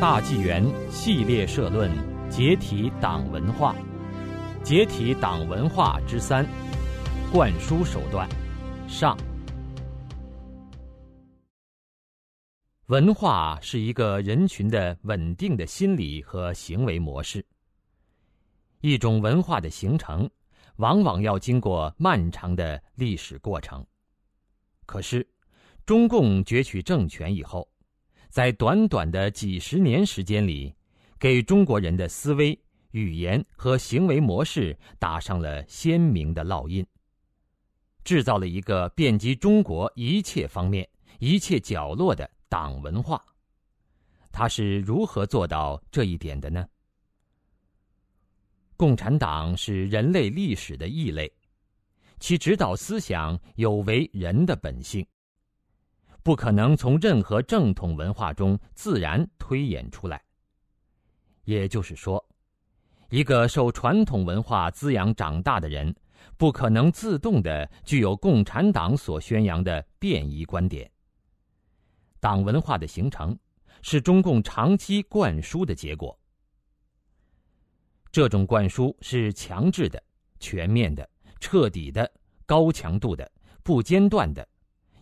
大纪元系列社论：解体党文化，解体党文化之三，灌输手段上。文化是一个人群的稳定的心理和行为模式。一种文化的形成，往往要经过漫长的历史过程。可是，中共攫取政权以后，在短短的几十年时间里，给中国人的思维、语言和行为模式打上了鲜明的烙印，制造了一个遍及中国一切方面、一切角落的党文化。他是如何做到这一点的呢？共产党是人类历史的异类，其指导思想有违人的本性，不可能从任何正统文化中自然推演出来。也就是说，一个受传统文化滋养长大的人，不可能自动的具有共产党所宣扬的变异观点。党文化的形成，是中共长期灌输的结果。这种灌输是强制的、全面的、彻底的、高强度的、不间断的，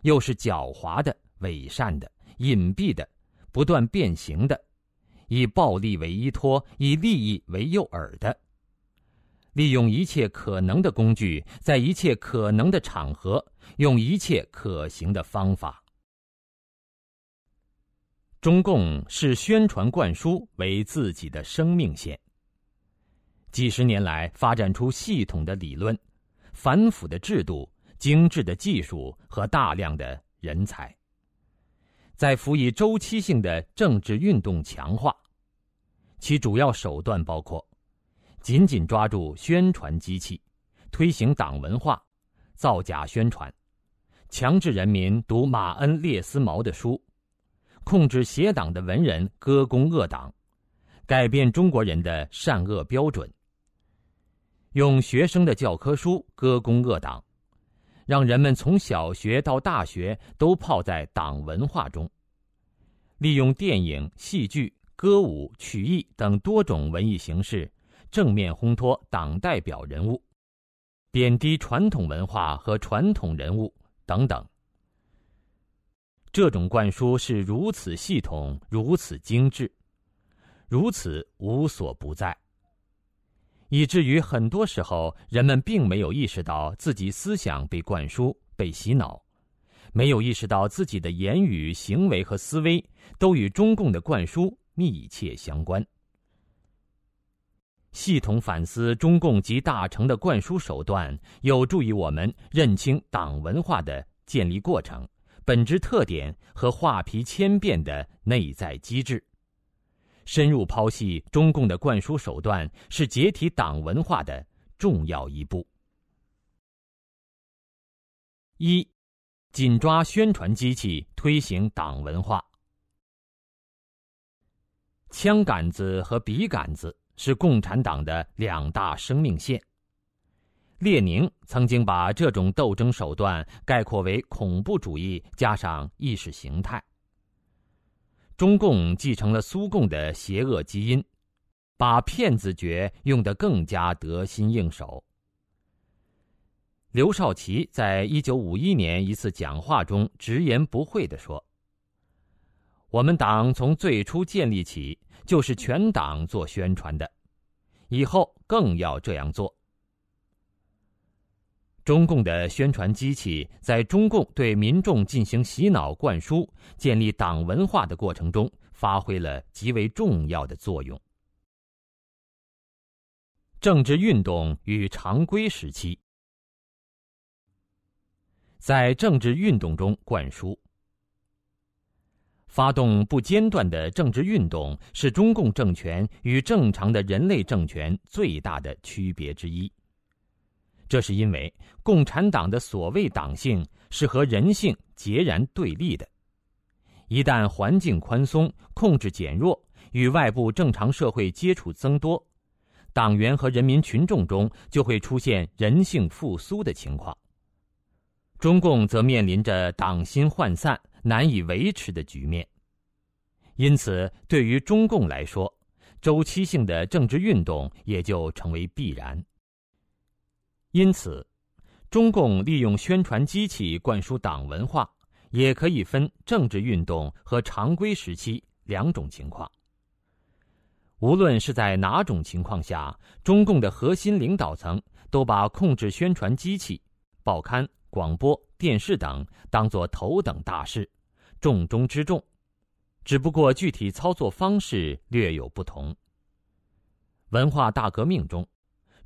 又是狡猾的、伪善的、隐蔽的、不断变形的，以暴力为依托、以利益为诱饵的，利用一切可能的工具，在一切可能的场合，用一切可行的方法。中共视宣传灌输为自己的生命线。几十年来，发展出系统的理论、反腐的制度、精致的技术和大量的人才，在辅以周期性的政治运动强化。其主要手段包括：紧紧抓住宣传机器，推行党文化，造假宣传，强制人民读马恩列斯毛的书，控制邪党的文人歌功恶党，改变中国人的善恶标准。用学生的教科书歌功恶党，让人们从小学到大学都泡在党文化中。利用电影、戏剧、歌舞、曲艺等多种文艺形式，正面烘托党代表人物，贬低传统文化和传统人物等等。这种灌输是如此系统、如此精致、如此无所不在。以至于很多时候，人们并没有意识到自己思想被灌输、被洗脑，没有意识到自己的言语、行为和思维都与中共的灌输密切相关。系统反思中共及大成的灌输手段，有助于我们认清党文化的建立过程、本质特点和画皮千变的内在机制。深入剖析中共的灌输手段，是解体党文化的重要一步。一，紧抓宣传机器，推行党文化。枪杆子和笔杆子是共产党的两大生命线。列宁曾经把这种斗争手段概括为恐怖主义加上意识形态。中共继承了苏共的邪恶基因，把骗子诀用得更加得心应手。刘少奇在一九五一年一次讲话中直言不讳地说：“我们党从最初建立起就是全党做宣传的，以后更要这样做。”中共的宣传机器在中共对民众进行洗脑灌输、建立党文化的过程中，发挥了极为重要的作用。政治运动与常规时期，在政治运动中灌输、发动不间断的政治运动，是中共政权与正常的人类政权最大的区别之一。这是因为共产党的所谓党性是和人性截然对立的。一旦环境宽松、控制减弱、与外部正常社会接触增多，党员和人民群众中就会出现人性复苏的情况。中共则面临着党心涣散、难以维持的局面。因此，对于中共来说，周期性的政治运动也就成为必然。因此，中共利用宣传机器灌输党文化，也可以分政治运动和常规时期两种情况。无论是在哪种情况下，中共的核心领导层都把控制宣传机器、报刊、广播电视等当作头等大事，重中之重。只不过具体操作方式略有不同。文化大革命中，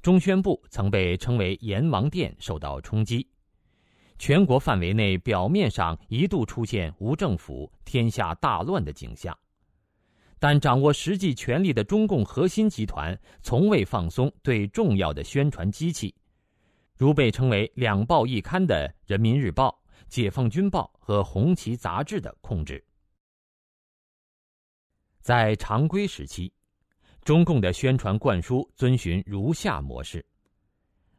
中宣部曾被称为“阎王殿”，受到冲击。全国范围内表面上一度出现无政府、天下大乱的景象，但掌握实际权力的中共核心集团从未放松对重要的宣传机器，如被称为“两报一刊”的《人民日报》《解放军报》和《红旗》杂志的控制。在常规时期。中共的宣传灌输遵循如下模式：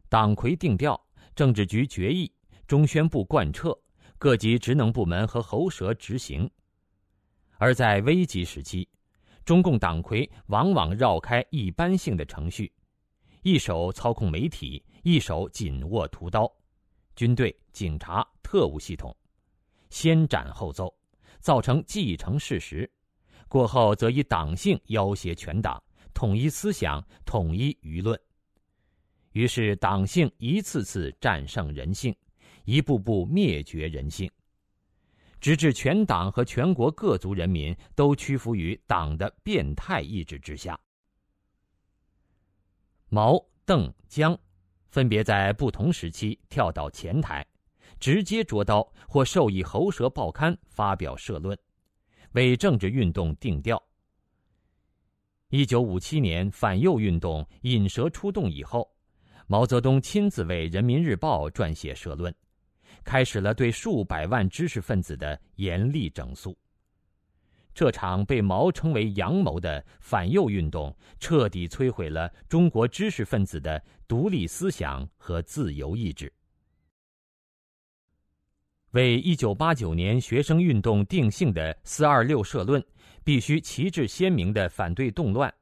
党魁定调，政治局决议，中宣部贯彻，各级职能部门和喉舌执行。而在危急时期，中共党魁往往绕开一般性的程序，一手操控媒体，一手紧握屠刀，军队、警察、特务系统，先斩后奏，造成既成事实。过后则以党性要挟全党。统一思想，统一舆论，于是党性一次次战胜人性，一步步灭绝人性，直至全党和全国各族人民都屈服于党的变态意志之下。毛、邓、江，分别在不同时期跳到前台，直接捉刀或授意喉舌报刊发表社论，为政治运动定调。一九五七年反右运动引蛇出洞以后，毛泽东亲自为《人民日报》撰写社论，开始了对数百万知识分子的严厉整肃。这场被毛称为“阳谋”的反右运动，彻底摧毁了中国知识分子的独立思想和自由意志。为一九八九年学生运动定性的“四二六”社论。必须旗帜鲜明的反对动乱，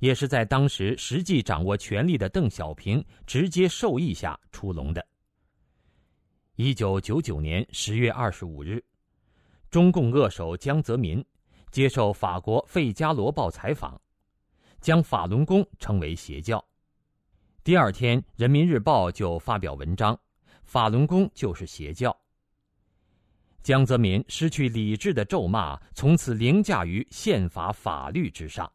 也是在当时实际掌握权力的邓小平直接授意下出笼的。一九九九年十月二十五日，中共恶手江泽民接受法国《费加罗报》采访，将法轮功称为邪教。第二天，《人民日报》就发表文章：“法轮功就是邪教。”江泽民失去理智的咒骂，从此凌驾于宪法法律之上。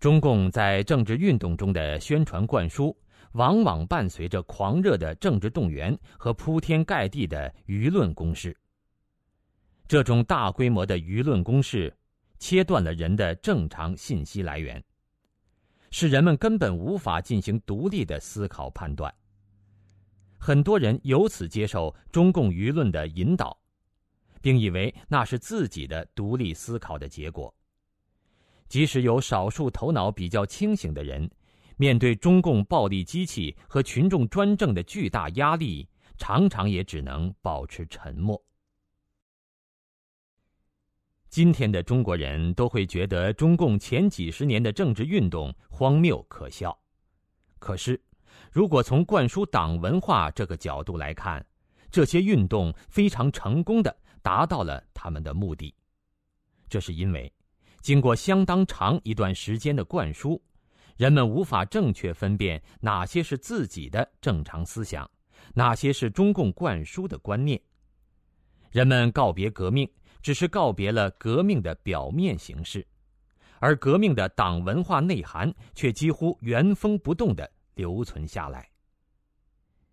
中共在政治运动中的宣传灌输，往往伴随着狂热的政治动员和铺天盖地的舆论攻势。这种大规模的舆论攻势，切断了人的正常信息来源，使人们根本无法进行独立的思考判断。很多人由此接受中共舆论的引导，并以为那是自己的独立思考的结果。即使有少数头脑比较清醒的人，面对中共暴力机器和群众专政的巨大压力，常常也只能保持沉默。今天的中国人都会觉得中共前几十年的政治运动荒谬可笑，可是。如果从灌输党文化这个角度来看，这些运动非常成功的达到了他们的目的。这是因为，经过相当长一段时间的灌输，人们无法正确分辨哪些是自己的正常思想，哪些是中共灌输的观念。人们告别革命，只是告别了革命的表面形式，而革命的党文化内涵却几乎原封不动的。留存下来。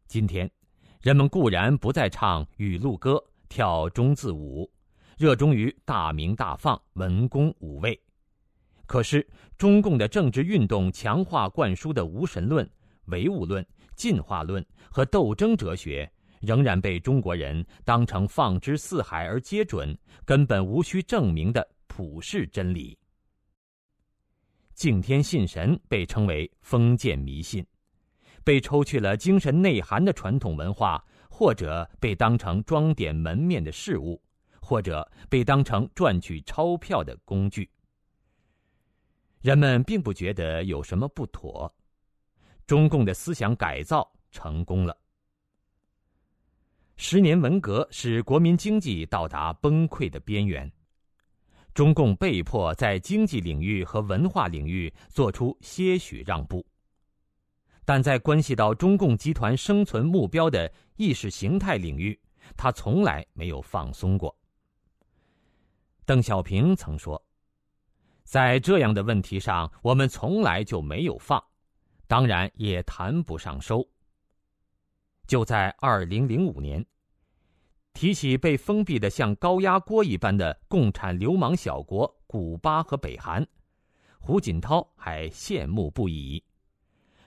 今天，人们固然不再唱雨露歌、跳中字舞，热衷于大鸣大放、文攻武卫，可是中共的政治运动强化灌输的无神论、唯物论、进化论和斗争哲学，仍然被中国人当成放之四海而皆准、根本无需证明的普世真理。敬天信神被称为封建迷信，被抽去了精神内涵的传统文化，或者被当成装点门面的事物，或者被当成赚取钞票的工具。人们并不觉得有什么不妥，中共的思想改造成功了。十年文革使国民经济到达崩溃的边缘，中共被迫在经济领域和文化领域做出些许让步，但在关系到中共集团生存目标的意识形态领域，他从来没有放松过。邓小平曾说。在这样的问题上，我们从来就没有放，当然也谈不上收。就在二零零五年，提起被封闭的像高压锅一般的共产流氓小国古巴和北韩，胡锦涛还羡慕不已，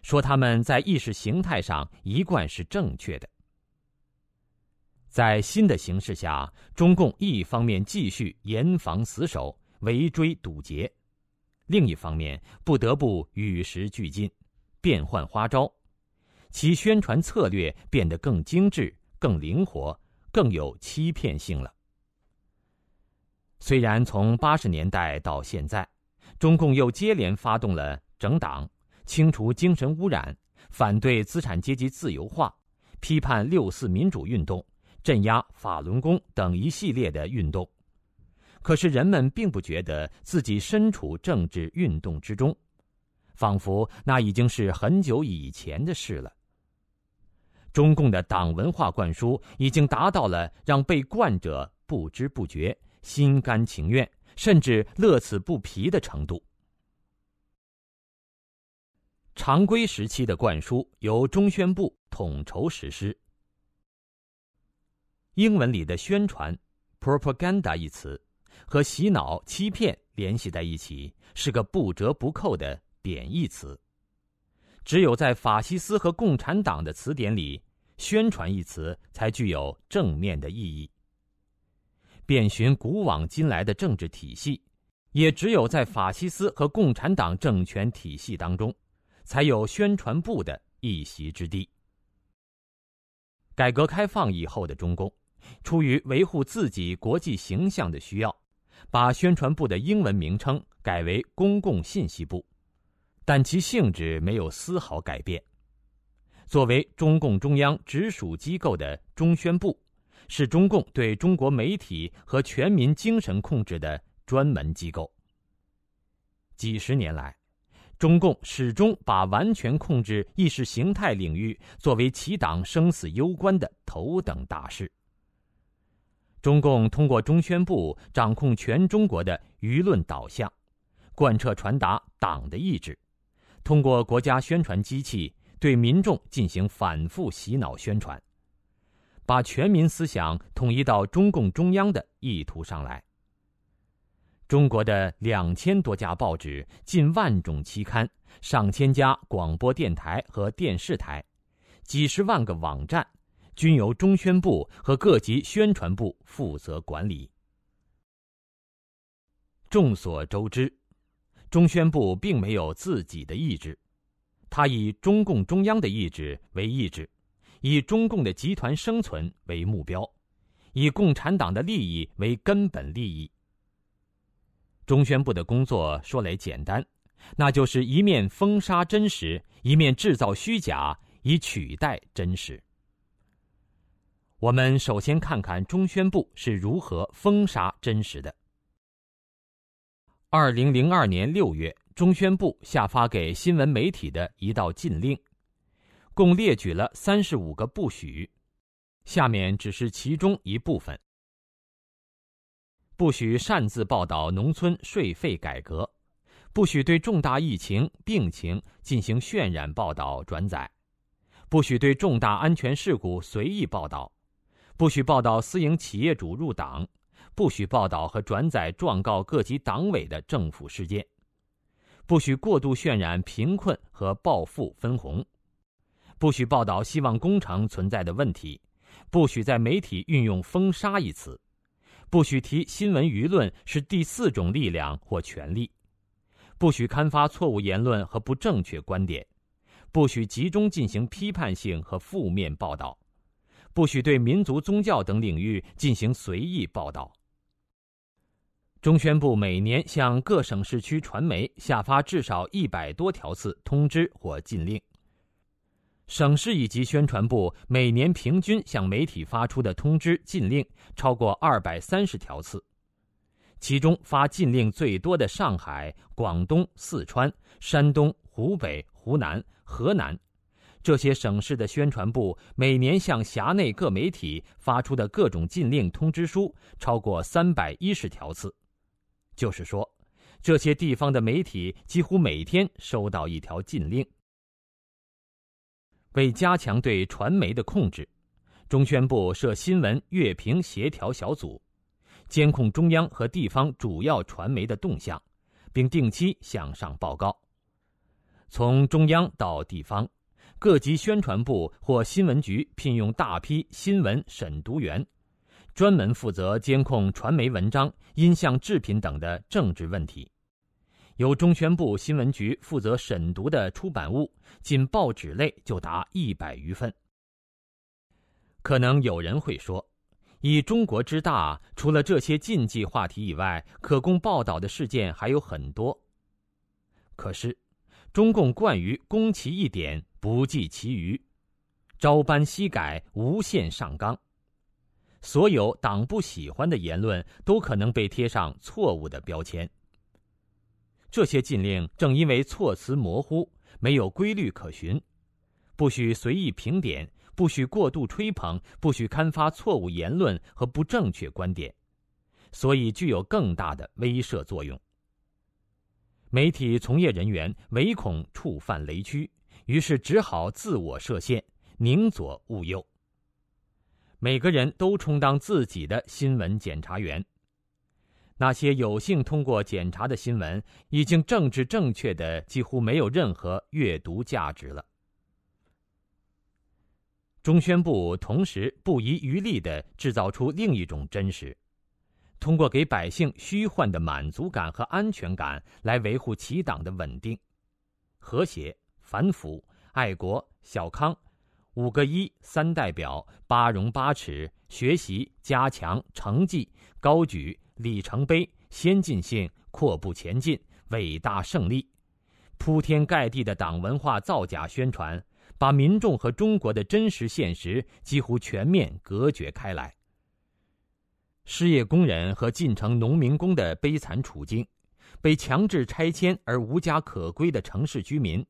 说他们在意识形态上一贯是正确的。在新的形势下，中共一方面继续严防死守。围追堵截，另一方面不得不与时俱进，变换花招，其宣传策略变得更精致、更灵活、更有欺骗性了。虽然从八十年代到现在，中共又接连发动了整党、清除精神污染、反对资产阶级自由化、批判六四民主运动、镇压法轮功等一系列的运动。可是人们并不觉得自己身处政治运动之中，仿佛那已经是很久以前的事了。中共的党文化灌输已经达到了让被灌者不知不觉、心甘情愿，甚至乐此不疲的程度。常规时期的灌输由中宣部统筹实施。英文里的宣传 “propaganda” 一词。和洗脑、欺骗联系在一起，是个不折不扣的贬义词。只有在法西斯和共产党的词典里，“宣传”一词才具有正面的意义。遍寻古往今来的政治体系，也只有在法西斯和共产党政权体系当中，才有宣传部的一席之地。改革开放以后的中共，出于维护自己国际形象的需要。把宣传部的英文名称改为公共信息部，但其性质没有丝毫改变。作为中共中央直属机构的中宣部，是中共对中国媒体和全民精神控制的专门机构。几十年来，中共始终把完全控制意识形态领域作为其党生死攸关的头等大事。中共通过中宣部掌控全中国的舆论导向，贯彻传达党的意志，通过国家宣传机器对民众进行反复洗脑宣传，把全民思想统一到中共中央的意图上来。中国的两千多家报纸、近万种期刊、上千家广播电台和电视台、几十万个网站。均由中宣部和各级宣传部负责管理。众所周知，中宣部并没有自己的意志，它以中共中央的意志为意志，以中共的集团生存为目标，以共产党的利益为根本利益。中宣部的工作说来简单，那就是一面封杀真实，一面制造虚假，以取代真实。我们首先看看中宣部是如何封杀真实的。二零零二年六月，中宣部下发给新闻媒体的一道禁令，共列举了三十五个不许，下面只是其中一部分：不许擅自报道农村税费改革，不许对重大疫情病情进行渲染报道转载，不许对重大安全事故随意报道。不许报道私营企业主入党，不许报道和转载状告各级党委的政府事件，不许过度渲染贫困和暴富分红，不许报道希望工程存在的问题，不许在媒体运用“封杀”一词，不许提新闻舆论是第四种力量或权力，不许刊发错误言论和不正确观点，不许集中进行批判性和负面报道。不许对民族宗教等领域进行随意报道，中宣部每年向各省市区传媒下发至少一百多条次通知或禁令。省市一级宣传部每年平均向媒体发出的通知、禁令超过二百三十条次，其中发禁令最多的上海、广东、四川、山东、湖北、湖南、河南，这些省市的宣传部每年向辖内各媒体发出的各种禁令通知书超过三百一十条次，就是说，这些地方的媒体几乎每天收到一条禁令。为加强对传媒的控制，中宣部设新闻阅评协调小组，监控中央和地方主要传媒的动向，并定期向上报告。从中央到地方，各级宣传部或新闻局聘用大批新闻审读员，专门负责监控传媒文章、音像制品等的政治问题。由中宣部新闻局负责审读的出版物，仅报纸类就达一百余份。可能有人会说，以中国之大，除了这些禁忌话题以外，可供报道的事件还有很多。可是，中共惯于攻其一点，不计其余，朝班夕改，无限上纲，所有党不喜欢的言论都可能被贴上错误的标签。这些禁令正因为措辞模糊，没有规律可循，不许随意评点，不许过度吹捧，不许刊发错误言论和不正确观点，所以具有更大的威慑作用。媒体从业人员唯恐触犯雷区，于是只好自我设限，宁左勿右。每个人都充当自己的新闻检察员。那些有幸通过检查的新闻，已经政治正确的几乎没有任何阅读价值了。中宣部同时不遗余力的制造出另一种真实，通过给百姓虚幻的满足感和安全感来维护其党的稳定、和谐、反腐、爱国、小康、五个一、三代表、八荣八耻、学习、加强、成绩、高举。里程碑、先进性、阔步前进、伟大胜利，铺天盖地的党文化造假宣传，把民众和中国的真实现实几乎全面隔绝开来。失业工人和进城农民工的悲惨处境，被强制拆迁而无家可归的城市居民，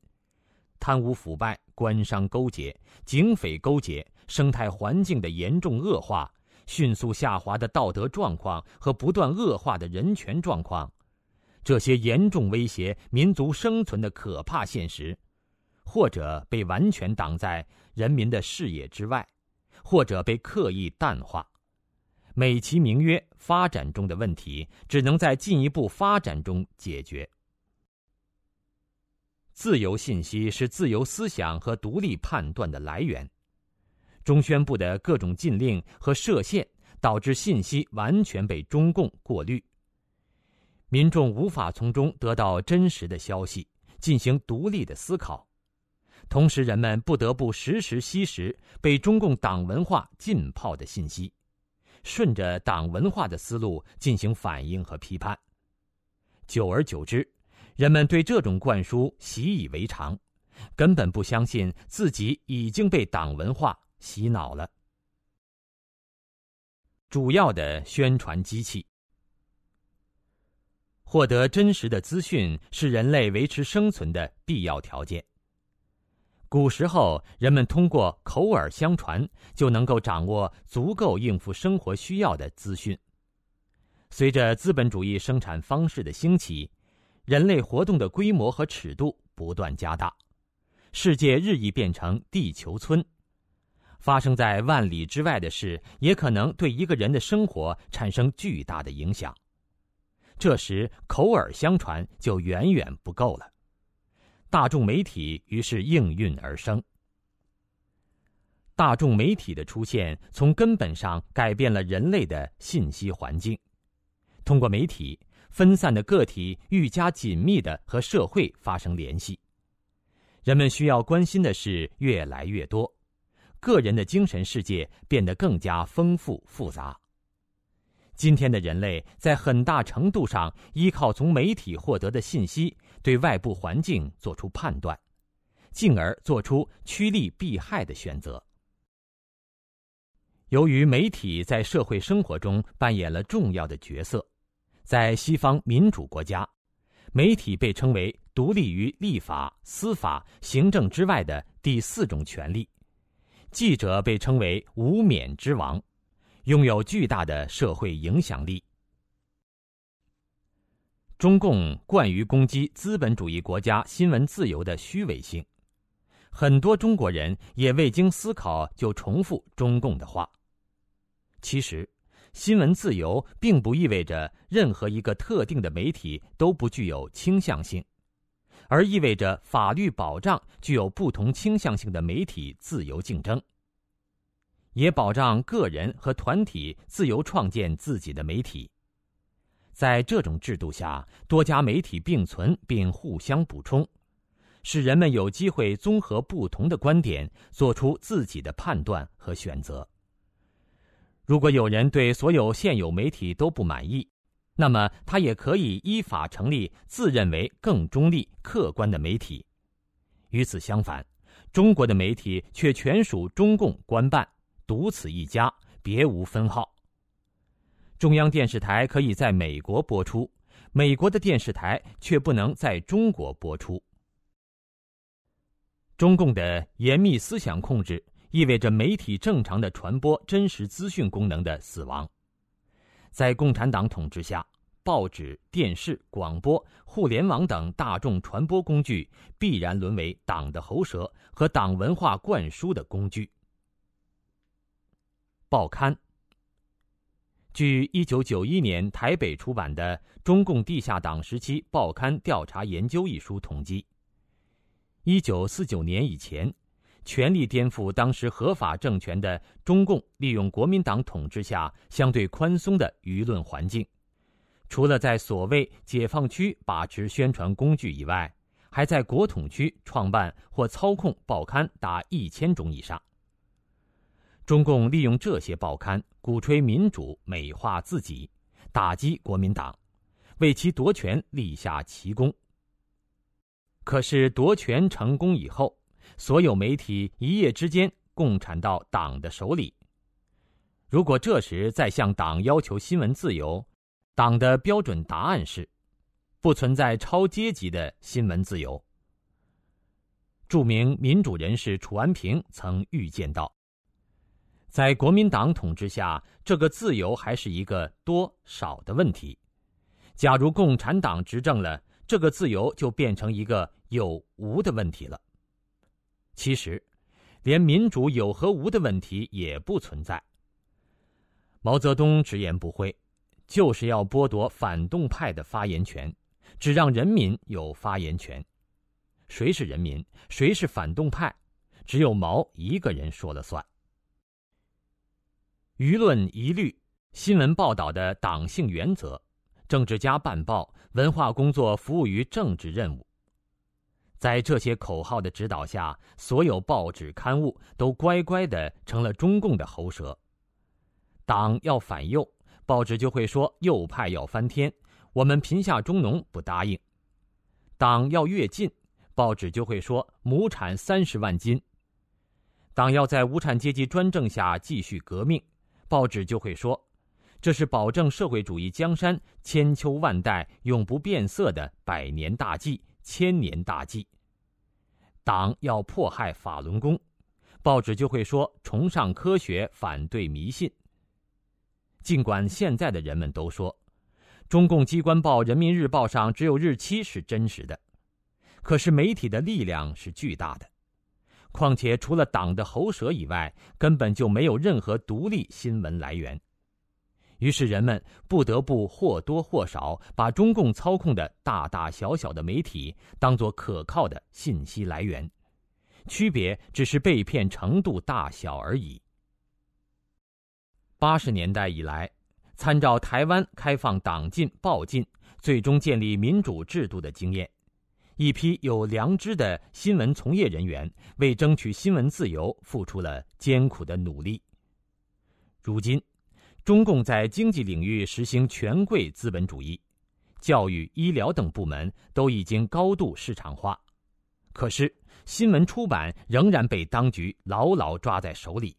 贪污腐败、官商勾结、警匪勾结，生态环境的严重恶化。迅速下滑的道德状况和不断恶化的人权状况，这些严重威胁民族生存的可怕现实，或者被完全挡在人民的视野之外，或者被刻意淡化，美其名曰发展中的问题，只能在进一步发展中解决。自由信息是自由思想和独立判断的来源。中宣部的各种禁令和设限，导致信息完全被中共过滤，民众无法从中得到真实的消息，进行独立的思考。同时，人们不得不时时吸食被中共党文化浸泡的信息，顺着党文化的思路进行反应和批判。久而久之，人们对这种灌输习以为常，根本不相信自己已经被党文化。洗脑了。主要的宣传机器，获得真实的资讯是人类维持生存的必要条件。古时候，人们通过口耳相传就能够掌握足够应付生活需要的资讯。随着资本主义生产方式的兴起，人类活动的规模和尺度不断加大，世界日益变成地球村。发生在万里之外的事，也可能对一个人的生活产生巨大的影响。这时，口耳相传就远远不够了。大众媒体于是应运而生。大众媒体的出现，从根本上改变了人类的信息环境。通过媒体，分散的个体愈加紧密的和社会发生联系。人们需要关心的事越来越多。个人的精神世界变得更加丰富复杂，今天的人类在很大程度上依靠从媒体获得的信息，对外部环境做出判断，进而做出趋利避害的选择。由于媒体在社会生活中扮演了重要的角色，在西方民主国家，媒体被称为独立于立法、司法、行政之外的第四种权利。记者被称为“无冕之王”，拥有巨大的社会影响力。中共惯于攻击资本主义国家新闻自由的虚伪性，很多中国人也未经思考就重复中共的话。其实，新闻自由并不意味着任何一个特定的媒体都不具有倾向性，而意味着法律保障具有不同倾向性的媒体自由竞争，也保障个人和团体自由创建自己的媒体。在这种制度下，多家媒体并存并互相补充，使人们有机会综合不同的观点，做出自己的判断和选择。如果有人对所有现有媒体都不满意，那么他也可以依法成立自认为更中立、客观的媒体。与此相反，中国的媒体却全属中共官办，独此一家，别无分号。中央电视台可以在美国播出，美国的电视台却不能在中国播出。中共的严密思想控制。意味着媒体正常的传播真实资讯功能的死亡。在共产党统治下，报纸、电视、广播、互联网等大众传播工具必然沦为党的喉舌和党文化灌输的工具。报刊。据一九九一年台北出版的《中共地下党时期报刊调查研究》一书统计，一九四九年以前。全力颠覆当时合法政权的中共，利用国民党统治下相对宽松的舆论环境，除了在所谓解放区把持宣传工具以外，还在国统区创办或操控报刊达一千种以上。中共利用这些报刊鼓吹民主、美化自己，打击国民党，为其夺权立下奇功。可是夺权成功以后，所有媒体一夜之间共产到党的手里。如果这时再向党要求新闻自由，党的标准答案是：不存在超阶级的新闻自由。著名民主人士楚安平曾预见到，在国民党统治下，这个自由还是一个多少的问题；假如共产党执政了，这个自由就变成一个有无的问题了。其实，连民主有和无的问题也不存在。毛泽东直言不讳，就是要剥夺反动派的发言权，只让人民有发言权。谁是人民，谁是反动派，只有毛一个人说了算。舆论一律，新闻报道的党性原则，政治家办报，文化工作服务于政治任务。在这些口号的指导下，所有报纸刊物都乖乖的成了中共的喉舌。党要反右，报纸就会说右派要翻天，我们贫下中农不答应；党要跃进，报纸就会说亩产三十万斤。党要在无产阶级专政下继续革命，报纸就会说，这是保证社会主义江山千秋万代永不变色的百年大计。千年大计。党要迫害法轮功，报纸就会说崇尚科学，反对迷信。尽管现在的人们都说，中共机关报《人民日报》上只有日期是真实的，可是媒体的力量是巨大的。况且除了党的喉舌以外，根本就没有任何独立新闻来源。于是人们不得不或多或少把中共操控的大大小小的媒体当作可靠的信息来源，区别只是被骗程度大小而已。八十年代以来，参照台湾开放党禁报禁，最终建立民主制度的经验，一批有良知的新闻从业人员为争取新闻自由付出了艰苦的努力。如今。中共在经济领域实行权贵资本主义，教育、医疗等部门都已经高度市场化，可是新闻出版仍然被当局牢牢抓在手里。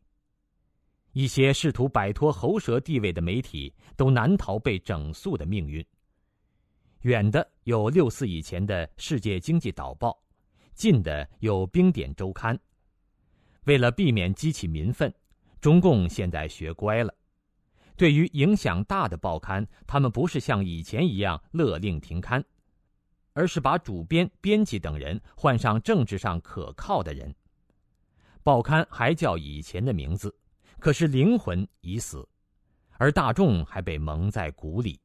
一些试图摆脱喉舌地位的媒体都难逃被整肃的命运。远的有六四以前的《世界经济导报》，近的有《冰点周刊》。为了避免激起民愤，中共现在学乖了。对于影响大的报刊，他们不是像以前一样勒令停刊，而是把主编、编辑等人换上政治上可靠的人。报刊还叫以前的名字，可是灵魂已死，而大众还被蒙在鼓里。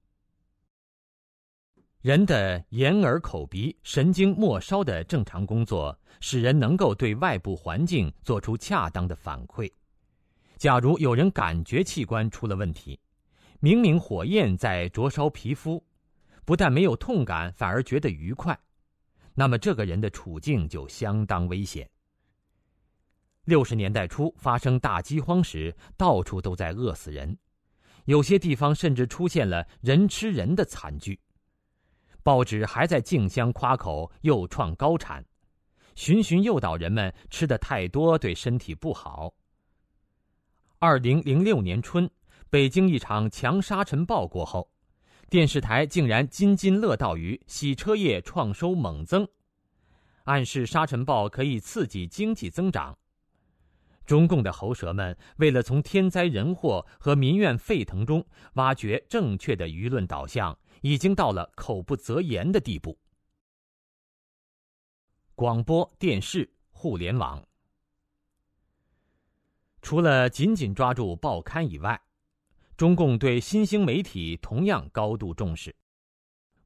人的眼耳口鼻神经末梢的正常工作，使人能够对外部环境做出恰当的反馈。假如有人感觉器官出了问题，明明火焰在灼烧皮肤，不但没有痛感，反而觉得愉快，那么这个人的处境就相当危险。六十年代初发生大饥荒时，到处都在饿死人，有些地方甚至出现了人吃人的惨剧。报纸还在竞相夸口又创高产，循循诱导人们吃的太多对身体不好。二零零六年春，北京一场强沙尘暴过后，电视台竟然津津乐道于洗车业创收猛增，暗示沙尘暴可以刺激经济增长。中共的喉舌们为了从天灾人祸和民怨沸腾中挖掘正确的舆论导向，已经到了口不择言的地步。广播电视、互联网。除了紧紧抓住报刊以外，中共对新兴媒体同样高度重视。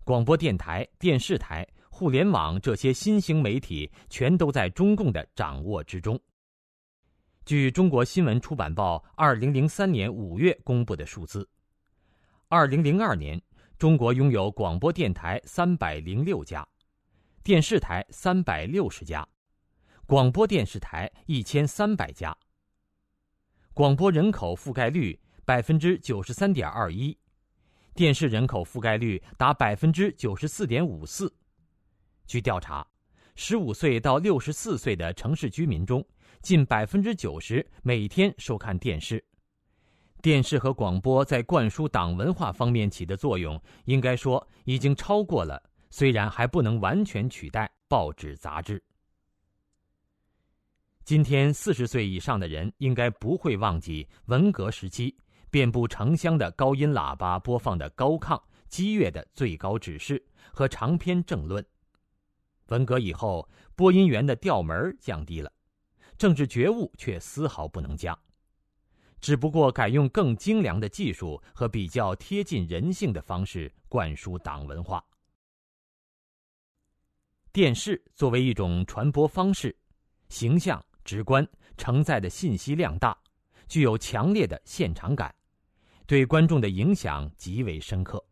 广播电台、电视台、互联网这些新兴媒体全都在中共的掌握之中。据中国新闻出版报二零零三年五月公布的数字，二零零二年，中国拥有广播电台三百零六家，电视台三百六十家，广播电视台一千三百家。广播人口覆盖率百分之九十三点二一，电视人口覆盖率达百分之九十四点五四。据调查，十五岁到六十四岁的城市居民中，近百分之九十每天收看电视。电视和广播在灌输党文化方面起的作用，应该说已经超过了，虽然还不能完全取代报纸杂志。今天四十岁以上的人应该不会忘记文革时期遍布城乡的高音喇叭播放的高亢激越的最高指示和长篇政论。文革以后，播音员的调门降低了，政治觉悟却丝毫不能降，只不过改用更精良的技术和比较贴近人性的方式灌输党文化。电视作为一种传播方式，形象。直观，承载的信息量大，具有强烈的现场感，对观众的影响极为深刻。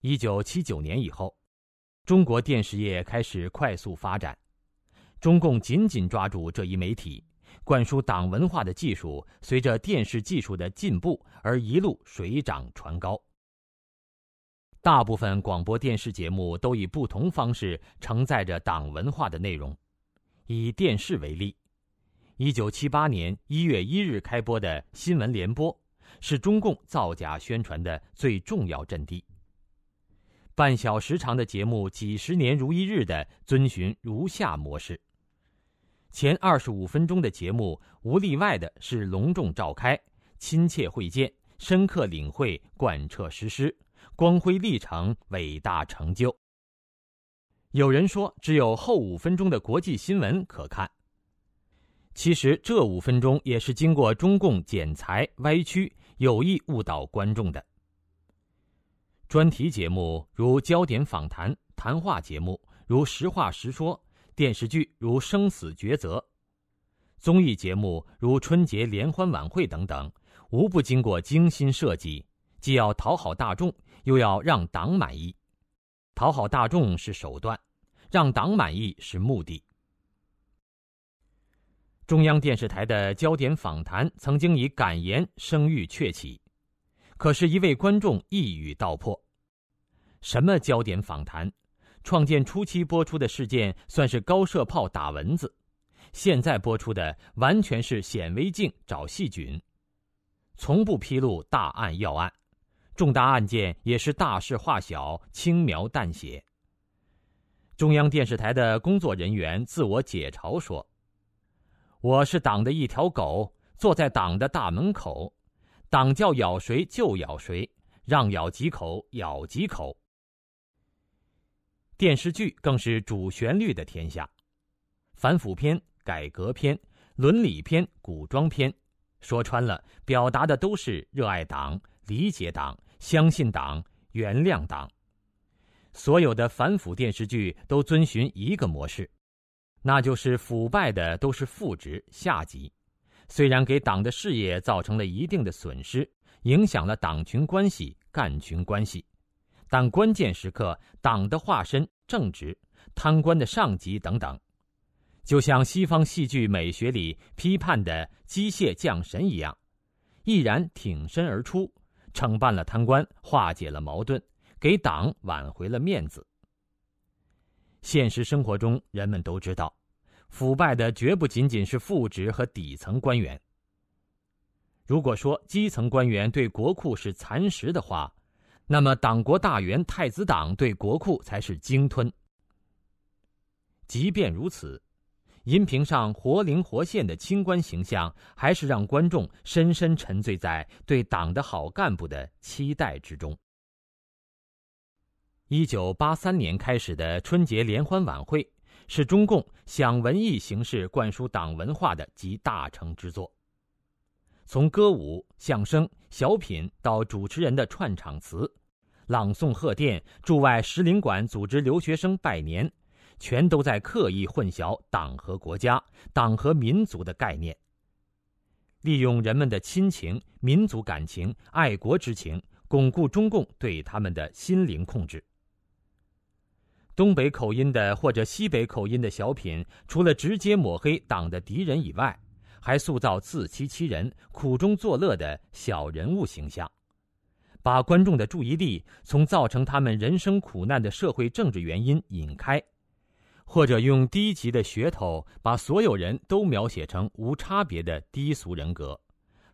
一九七九年以后，中国电视业开始快速发展，中共紧紧抓住这一媒体，灌输党文化的技术随着电视技术的进步而一路水涨船高。大部分广播电视节目都以不同方式承载着党文化的内容。以电视为例，一九七八年一月一日开播的新闻联播，是中共造假宣传的最重要阵地。半小时长的节目，几十年如一日的遵循如下模式：前二十五分钟的节目，无例外的是隆重召开、亲切会见、深刻领会、贯彻实施、光辉历程、伟大成就。有人说，只有后五分钟的国际新闻可看。其实，这五分钟也是经过中共剪裁、歪曲、有意误导观众的。专题节目如焦点访谈、谈话节目如实话实说、电视剧如生死抉择、综艺节目如春节联欢晚会等等，无不经过精心设计，既要讨好大众，又要让党满意。讨好大众是手段，让党满意是目的。中央电视台的焦点访谈曾经以感言声誉鹊起，可是，一位观众一语道破：什么焦点访谈？创建初期播出的事件算是高射炮打蚊子，现在播出的完全是显微镜找细菌，从不披露大案要案，重大案件也是大事化小，轻描淡写。中央电视台的工作人员自我解嘲说：“我是党的一条狗，坐在党的大门口，党叫咬谁就咬谁，让咬几口咬几口。”电视剧更是主旋律的天下，反腐片、改革片、伦理片、古装片，说穿了，表达的都是热爱党、理解党、相信党、原谅党。所有的反腐电视剧都遵循一个模式，那就是腐败的都是副职下级，虽然给党的事业造成了一定的损失，影响了党群关系、干群关系，但关键时刻，党的化身正直、贪官的上级等等，就像西方戏剧美学里批判的机械降神一样，毅然挺身而出，惩办了贪官，化解了矛盾。给党挽回了面子。现实生活中，人们都知道，腐败的绝不仅仅是副职和底层官员。如果说基层官员对国库是蚕食的话，那么党国大员太子党对国库才是鲸吞。即便如此，荧屏上活灵活现的清官形象，还是让观众深深沉醉在对党的好干部的期待之中。一九八三年开始的春节联欢晚会，是中共想文艺形式灌输党文化的集大成之作。从歌舞、相声、小品到主持人的串场词、朗诵贺电、驻外使领馆组织留学生拜年，全都在刻意混淆党和国家、党和民族的概念，利用人们的亲情、民族感情、爱国之情，巩固中共对他们的心灵控制。东北口音的或者西北口音的小品，除了直接抹黑党的敌人以外，还塑造自欺欺人、苦中作乐的小人物形象，把观众的注意力从造成他们人生苦难的社会政治原因引开，或者用低级的噱头把所有人都描写成无差别的低俗人格，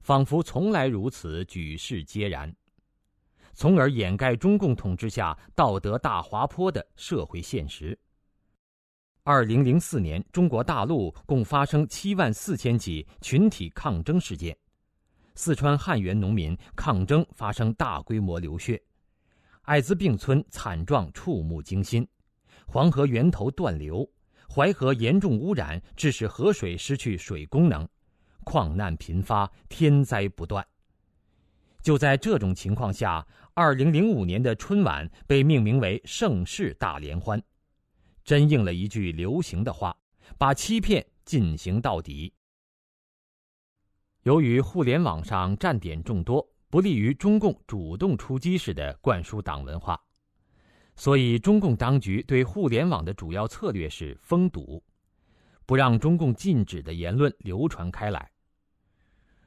仿佛从来如此，举世皆然。从而掩盖中共统治下道德大滑坡的社会现实。二零零四年，中国大陆共发生七万四千起群体抗争事件，四川汉源农民抗争发生大规模流血，艾滋病村惨状触目惊心，黄河源头断流，淮河严重污染，致使河水失去水功能，矿难频发，天灾不断。就在这种情况下。二零零五年的春晚被命名为“盛世大联欢”，真应了一句流行的话：“把欺骗进行到底。”由于互联网上站点众多，不利于中共主动出击式的灌输党文化，所以中共当局对互联网的主要策略是封堵，不让中共禁止的言论流传开来。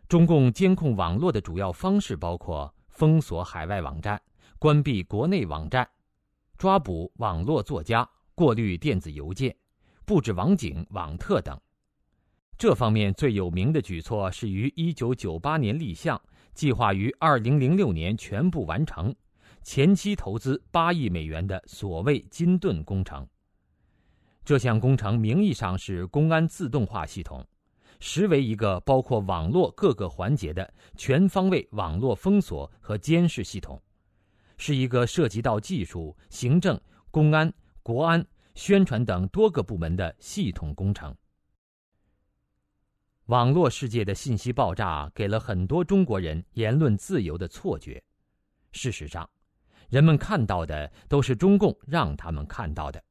中共监控网络的主要方式包括。封锁海外网站，关闭国内网站，抓捕网络作家，过滤电子邮件，布置网警、网特等。这方面最有名的举措是于1998年立项，计划于2006年全部完成，前期投资8亿美元的所谓“金盾工程”。这项工程名义上是公安自动化系统。实为一个包括网络各个环节的全方位网络封锁和监视系统，是一个涉及到技术、行政、公安、国安、宣传等多个部门的系统工程。网络世界的信息爆炸，给了很多中国人言论自由的错觉。事实上，人们看到的都是中共让他们看到的，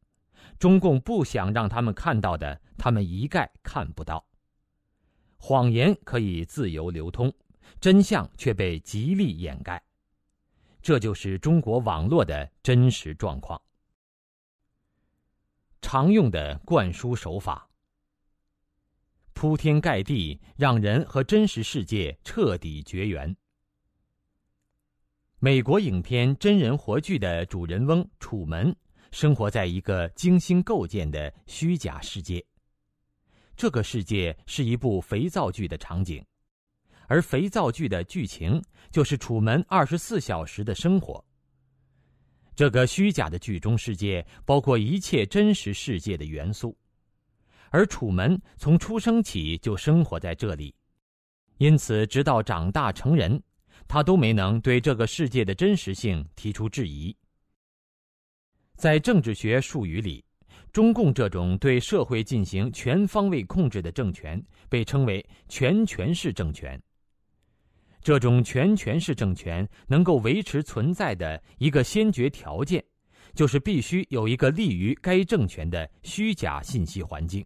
中共不想让他们看到的，他们一概看不到。谎言可以自由流通，真相却被极力掩盖，这就是中国网络的真实状况。常用的灌输手法，铺天盖地，让人和真实世界彻底绝缘。美国影片真人活剧的主人翁楚门，生活在一个精心构建的虚假世界。这个世界是一部肥皂剧的场景，而肥皂剧的剧情就是楚门二十四小时的生活。这个虚假的剧中世界包括一切真实世界的元素，而楚门从出生起就生活在这里，因此直到长大成人。他都没能对这个世界的真实性提出质疑。在政治学术语里，中共这种对社会进行全方位控制的政权被称为全权式政权。这种全权式政权能够维持存在的一个先决条件，就是必须有一个利于该政权的虚假信息环境。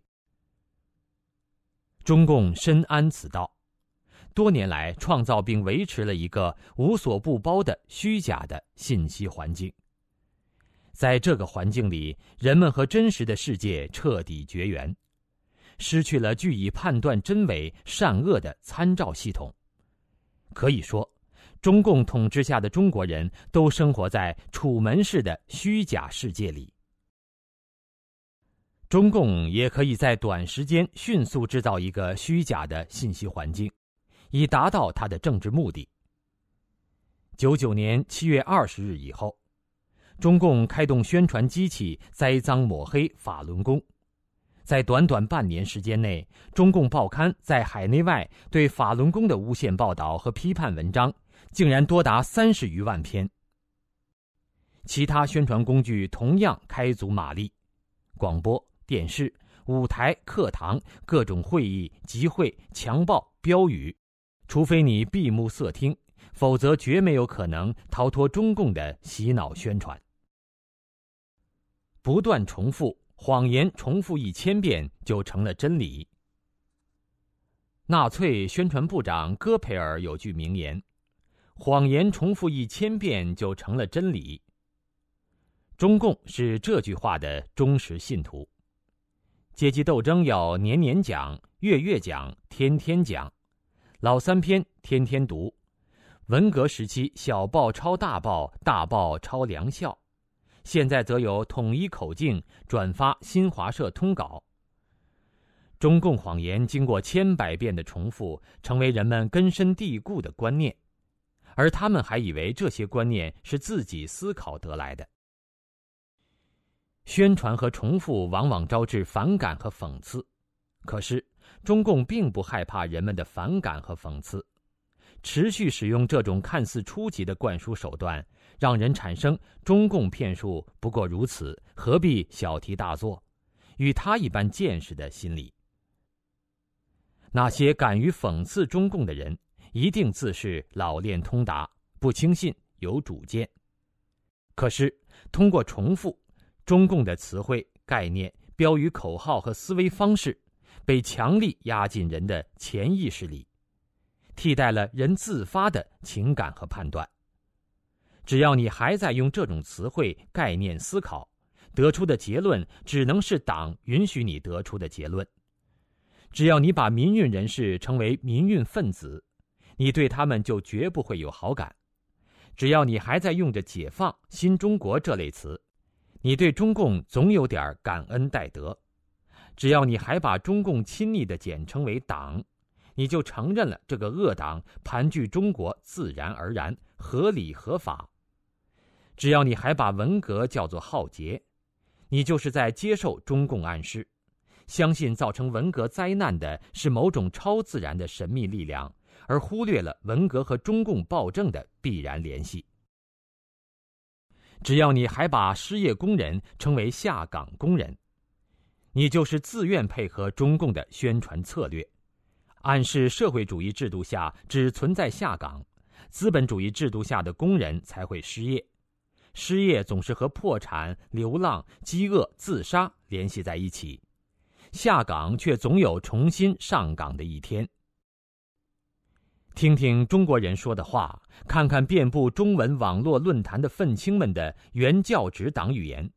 中共深谙此道。多年来，创造并维持了一个无所不包的虚假的信息环境。在这个环境里，人们和真实的世界彻底绝缘，失去了据以判断真伪善恶的参照系统。可以说，中共统治下的中国人都生活在楚门式的虚假世界里。中共也可以在短时间迅速制造一个虚假的信息环境。以达到他的政治目的。九九年七月二十日以后，中共开动宣传机器，栽赃抹黑法轮功。在短短半年时间内，中共报刊在海内外对法轮功的诬陷报道和批判文章，竟然多达三十余万篇。其他宣传工具同样开足马力，广播电视、舞台、课堂、各种会议、集会、强报、标语。除非你闭目塞听，否则绝没有可能逃脱中共的洗脑宣传。不断重复谎言，重复一千遍就成了真理。纳粹宣传部长戈培尔有句名言：“谎言重复一千遍就成了真理。”中共是这句话的忠实信徒。阶级斗争要年年讲，月月讲，天天讲。老三篇天天读，文革时期小报抄大报，大报抄梁校，现在则有统一口径转发新华社通稿。中共谎言经过千百遍的重复，成为人们根深蒂固的观念，而他们还以为这些观念是自己思考得来的。宣传和重复往往招致反感和讽刺，可是。中共并不害怕人们的反感和讽刺，持续使用这种看似初级的灌输手段，让人产生“中共骗术不过如此，何必小题大做”，与他一般见识的心理。那些敢于讽刺中共的人，一定自是老练通达，不轻信，有主见。可是，通过重复，中共的词汇、概念、标语、口号和思维方式。被强力压进人的潜意识里，替代了人自发的情感和判断。只要你还在用这种词汇、概念思考，得出的结论只能是党允许你得出的结论。只要你把民运人士称为民运分子，你对他们就绝不会有好感。只要你还在用着“解放”“新中国”这类词，你对中共总有点感恩戴德。只要你还把中共亲昵的简称为“党”，你就承认了这个恶党盘踞中国自然而然、合理合法。只要你还把文革叫做浩劫，你就是在接受中共暗示，相信造成文革灾难的是某种超自然的神秘力量，而忽略了文革和中共暴政的必然联系。只要你还把失业工人称为下岗工人。你就是自愿配合中共的宣传策略，暗示社会主义制度下只存在下岗，资本主义制度下的工人才会失业，失业总是和破产、流浪、饥饿、自杀联系在一起，下岗却总有重新上岗的一天。听听中国人说的话，看看遍布中文网络论坛的愤青们的原教旨党语言。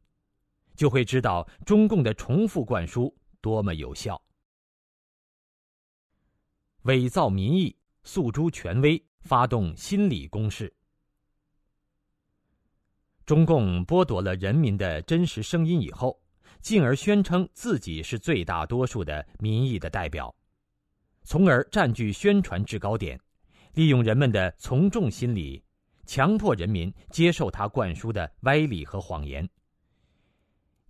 就会知道中共的重复灌输多么有效，伪造民意、诉诸权威、发动心理攻势。中共剥夺了人民的真实声音以后，进而宣称自己是最大多数的民意的代表，从而占据宣传制高点，利用人们的从众心理，强迫人民接受他灌输的歪理和谎言。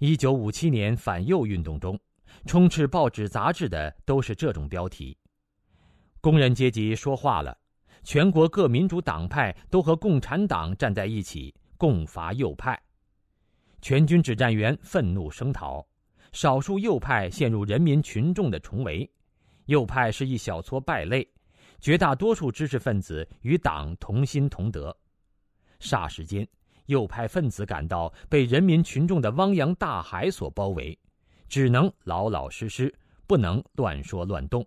一九五七年反右运动中，充斥报纸杂志的都是这种标题：“工人阶级说话了，全国各民主党派都和共产党站在一起。”共伐右派，全军指战员愤怒声讨，少数右派陷入人民群众的重围，右派是一小撮败类，绝大多数知识分子与党同心同德。霎时间，右派分子感到被人民群众的汪洋大海所包围，只能老老实实，不能乱说乱动。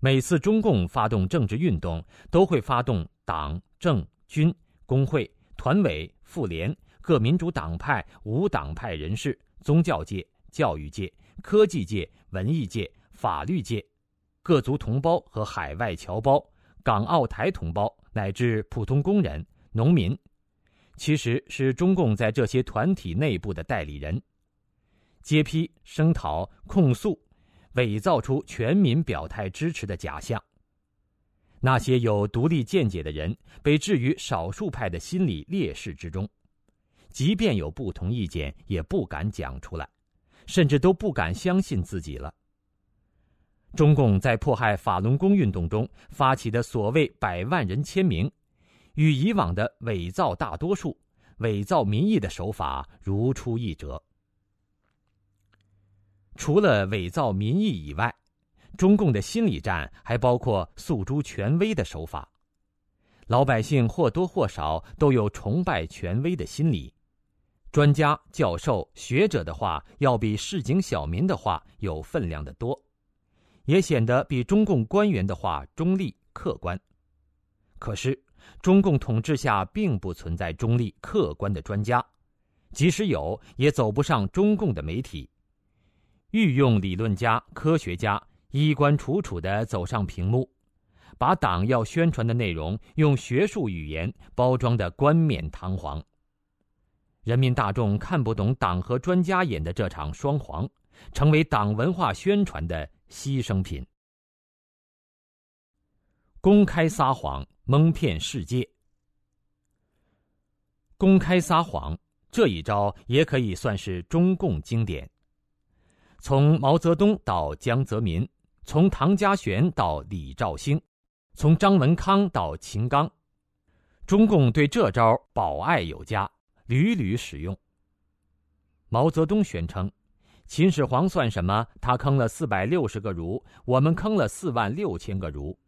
每次中共发动政治运动，都会发动党政军工会。团委、妇联、各民主党派、无党派人士、宗教界、教育界、科技界、文艺界、法律界、各族同胞和海外侨胞、港澳台同胞乃至普通工人、农民，其实是中共在这些团体内部的代理人，揭批、声讨、控诉，伪造出全民表态支持的假象。那些有独立见解的人被置于少数派的心理劣势之中，即便有不同意见，也不敢讲出来，甚至都不敢相信自己了。中共在迫害法轮功运动中发起的所谓百万人签名，与以往的伪造大多数、伪造民意的手法如出一辙。除了伪造民意以外，中共的心理战还包括诉诸权威的手法，老百姓或多或少都有崇拜权威的心理，专家、教授、学者的话要比市井小民的话有分量的多，也显得比中共官员的话中立客观。可是，中共统治下并不存在中立客观的专家，即使有，也走不上中共的媒体，御用理论家、科学家。衣冠楚楚地走上屏幕，把党要宣传的内容用学术语言包装得冠冕堂皇。人民大众看不懂党和专家演的这场双簧，成为党文化宣传的牺牲品。公开撒谎，蒙骗世界。公开撒谎这一招也可以算是中共经典。从毛泽东到江泽民。从唐家璇到李兆兴，从张文康到秦刚，中共对这招保爱有加，屡屡使用。毛泽东宣称：“秦始皇算什么？他坑了四百六十个儒，我们坑了四万六千个儒。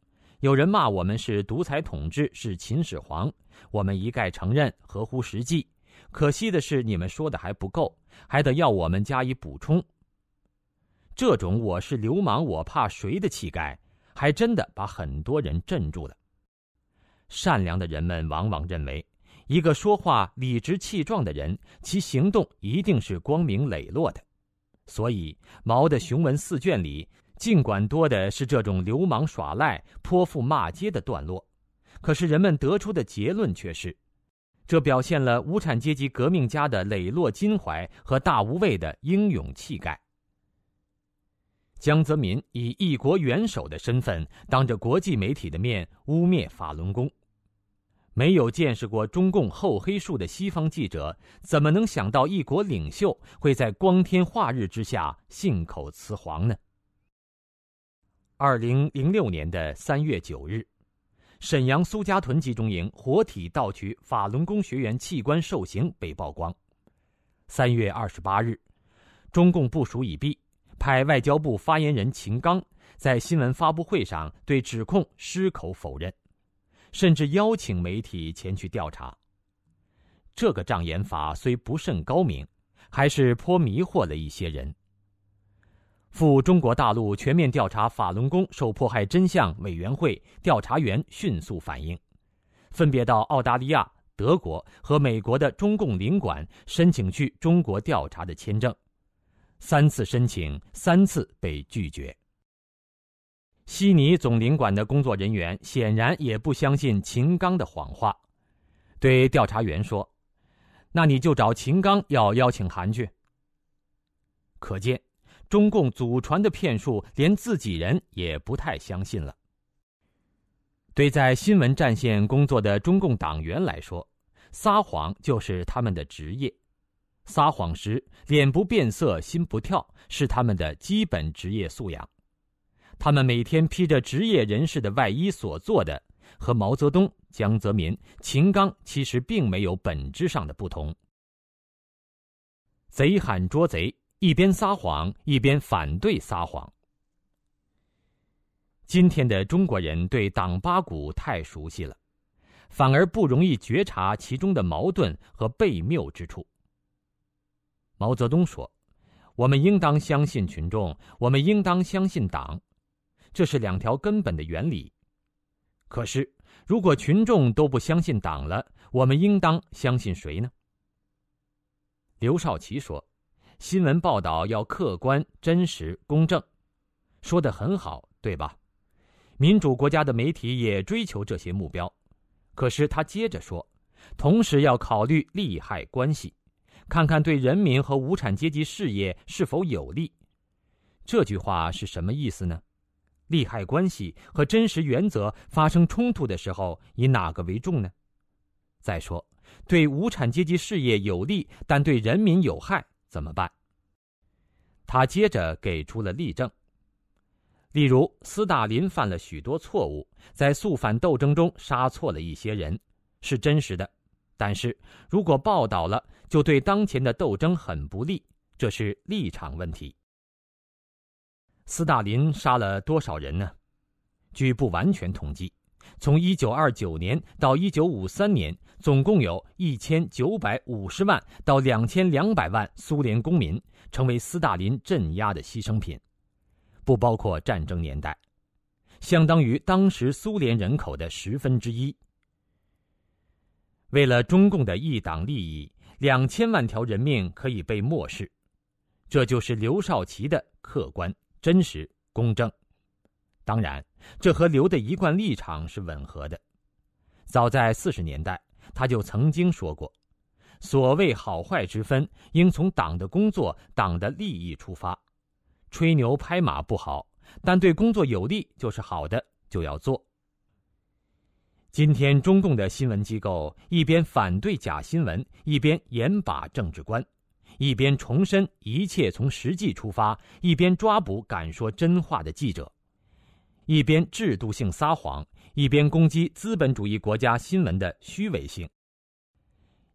有人骂我们是独裁统治，是秦始皇，我们一概承认，合乎实际。可惜的是，你们说的还不够，还得要我们加以补充。”这种“我是流氓，我怕谁”的气概，还真的把很多人镇住了。善良的人们往往认为，一个说话理直气壮的人，其行动一定是光明磊落的。所以，毛的雄文四卷里，尽管多的是这种流氓耍赖、泼妇骂街的段落，可是人们得出的结论却是：这表现了无产阶级革命家的磊落襟怀和大无畏的英勇气概。江泽民以一国元首的身份，当着国际媒体的面污蔑法轮功。没有见识过中共厚黑术的西方记者，怎么能想到一国领袖会在光天化日之下信口雌黄呢？二零零六年的三月九日，沈阳苏家屯集中营活体盗取法轮功学员器官受刑被曝光。三月二十八日，中共部署已毕。派外交部发言人秦刚在新闻发布会上对指控矢口否认，甚至邀请媒体前去调查。这个障眼法虽不甚高明，还是颇迷惑了一些人。赴中国大陆全面调查法轮功受迫害真相委员会调查员迅速反应，分别到澳大利亚、德国和美国的中共领馆申请去中国调查的签证。三次申请，三次被拒绝。悉尼总领馆的工作人员显然也不相信秦刚的谎话，对调查员说：“那你就找秦刚要邀请函去。可见，中共祖传的骗术，连自己人也不太相信了。对在新闻战线工作的中共党员来说，撒谎就是他们的职业，撒谎时脸不变色心不跳是他们的基本职业素养。他们每天披着职业人士的外衣所做的，和毛泽东、江泽民、秦刚其实并没有本质上的不同。贼喊捉贼，一边撒谎一边反对撒谎。今天的中国人对党八股太熟悉了，反而不容易觉察其中的矛盾和悖谬之处。毛泽东说：“我们应当相信群众，我们应当相信党，这是两条根本的原理。可是，如果群众都不相信党了，我们应当相信谁呢？”刘少奇说：“新闻报道要客观、真实、公正，说的很好，对吧？”民主国家的媒体也追求这些目标，可是他接着说，同时要考虑利害关系，看看对人民和无产阶级事业是否有利。这句话是什么意思呢？利害关系和真实原则发生冲突的时候，以哪个为重呢？再说，对无产阶级事业有利，但对人民有害怎么办？他接着给出了例证。例如，斯大林犯了许多错误，在肃反斗争中杀错了一些人，是真实的。但是如果报道了，就对当前的斗争很不利，这是立场问题。斯大林杀了多少人呢？据不完全统计，从1929年到1953年，总共有一千九百五十万到两千两百万苏联公民成为斯大林镇压的牺牲品。不包括战争年代，相当于当时苏联人口的十分之一。为了中共的一党利益，两千万条人命可以被漠视，这就是刘少奇的客观、真实、公正。当然，这和刘的一贯立场是吻合的。早在四十年代，他就曾经说过：“所谓好坏之分，应从党的工作、党的利益出发。”吹牛拍马不好，但对工作有利就是好的，就要做。今天中共的新闻机构一边反对假新闻，一边严把政治关，一边重申一切从实际出发，一边抓捕敢说真话的记者，一边制度性撒谎，一边攻击资本主义国家新闻的虚伪性。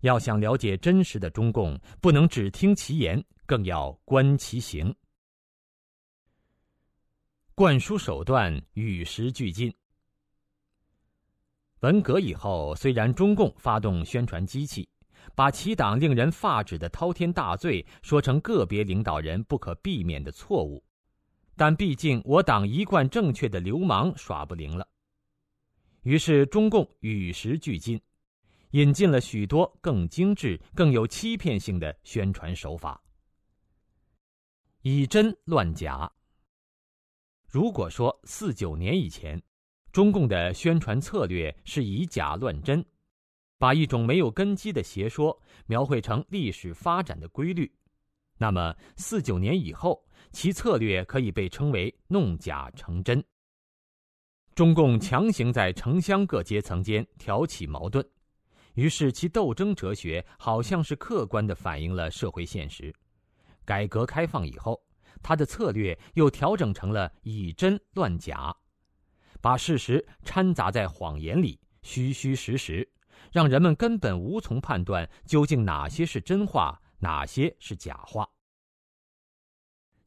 要想了解真实的中共，不能只听其言，更要观其行。灌输手段与时俱进。文革以后，虽然中共发动宣传机器，把其党令人发指的滔天大罪说成个别领导人不可避免的错误，但毕竟我党一贯正确的流氓耍不灵了。于是，中共与时俱进，引进了许多更精致、更有欺骗性的宣传手法，以真乱假。如果说四九年以前，中共的宣传策略是以假乱真，把一种没有根基的邪说描绘成历史发展的规律，那么四九年以后，其策略可以被称为弄假成真。中共强行在城乡各阶层间挑起矛盾，于是其斗争哲学好像是客观地反映了社会现实。改革开放以后。他的策略又调整成了以真乱假，把事实掺杂在谎言里，虚虚实实，让人们根本无从判断究竟哪些是真话，哪些是假话。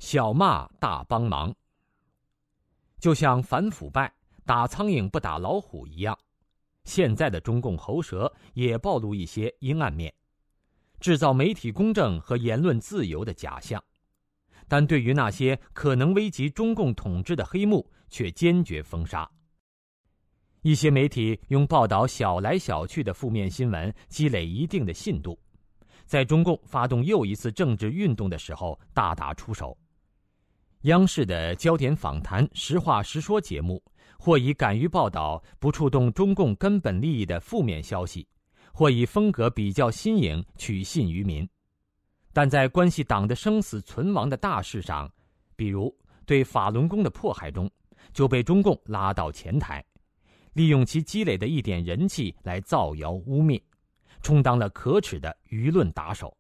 小骂大帮忙，就像反腐败打苍蝇不打老虎一样，现在的中共喉舌也暴露一些阴暗面，制造媒体公正和言论自由的假象。但对于那些可能危及中共统治的黑幕，却坚决封杀。一些媒体用报道小来小去的负面新闻积累一定的信度，在中共发动又一次政治运动的时候大打出手。央视的焦点访谈、实话实说节目，或以敢于报道不触动中共根本利益的负面消息，或以风格比较新颖取信于民，但在关系党的生死存亡的大事上，比如对法轮功的迫害中，就被中共拉到前台，利用其积累的一点人气来造谣污蔑，充当了可耻的舆论打手，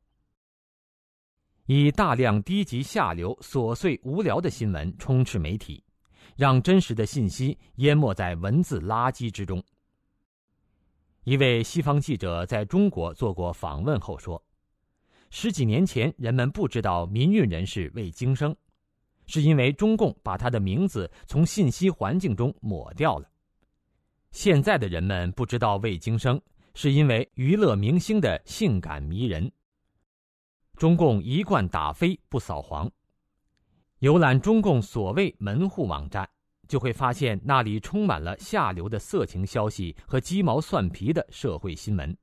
以大量低级下流、琐碎无聊的新闻充斥媒体，让真实的信息淹没在文字垃圾之中。一位西方记者在中国做过访问后说：“十几年前，人们不知道民运人士魏京生，是因为中共把他的名字从信息环境中抹掉了。现在的人们不知道魏京生，是因为娱乐明星的性感迷人。中共一贯打非不扫黄，游览中共所谓门户网站。”就会发现那里充满了下流的色情消息和鸡毛蒜皮的社会新闻。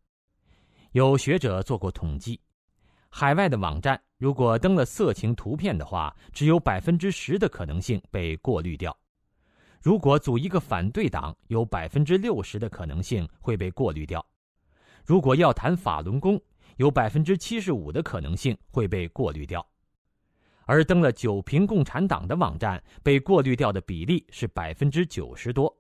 有学者做过统计，海外的网站如果登了色情图片的话，只有百分之十的可能性被过滤掉；如果组一个反对党，有百分之六十的可能性会被过滤掉；如果要谈法轮功，有百分之七十五的可能性会被过滤掉。而登了九评共产党的网站，被过滤掉的比例是百分之九十多。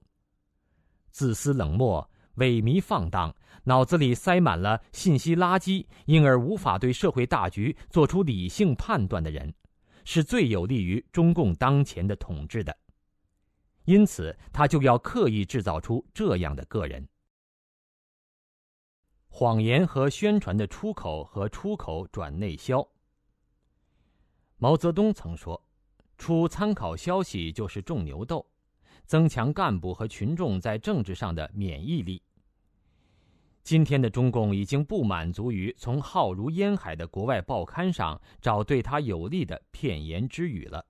自私冷漠、萎靡放荡，脑子里塞满了信息垃圾，因而无法对社会大局做出理性判断的人，是最有利于中共当前的统治的。因此，他就要刻意制造出这样的个人。谎言和宣传的出口和出口转内销。毛泽东曾说：“出参考消息就是种牛痘，增强干部和群众在政治上的免疫力。”今天的中共已经不满足于从浩如烟海的国外报刊上找对他有利的片言之语了。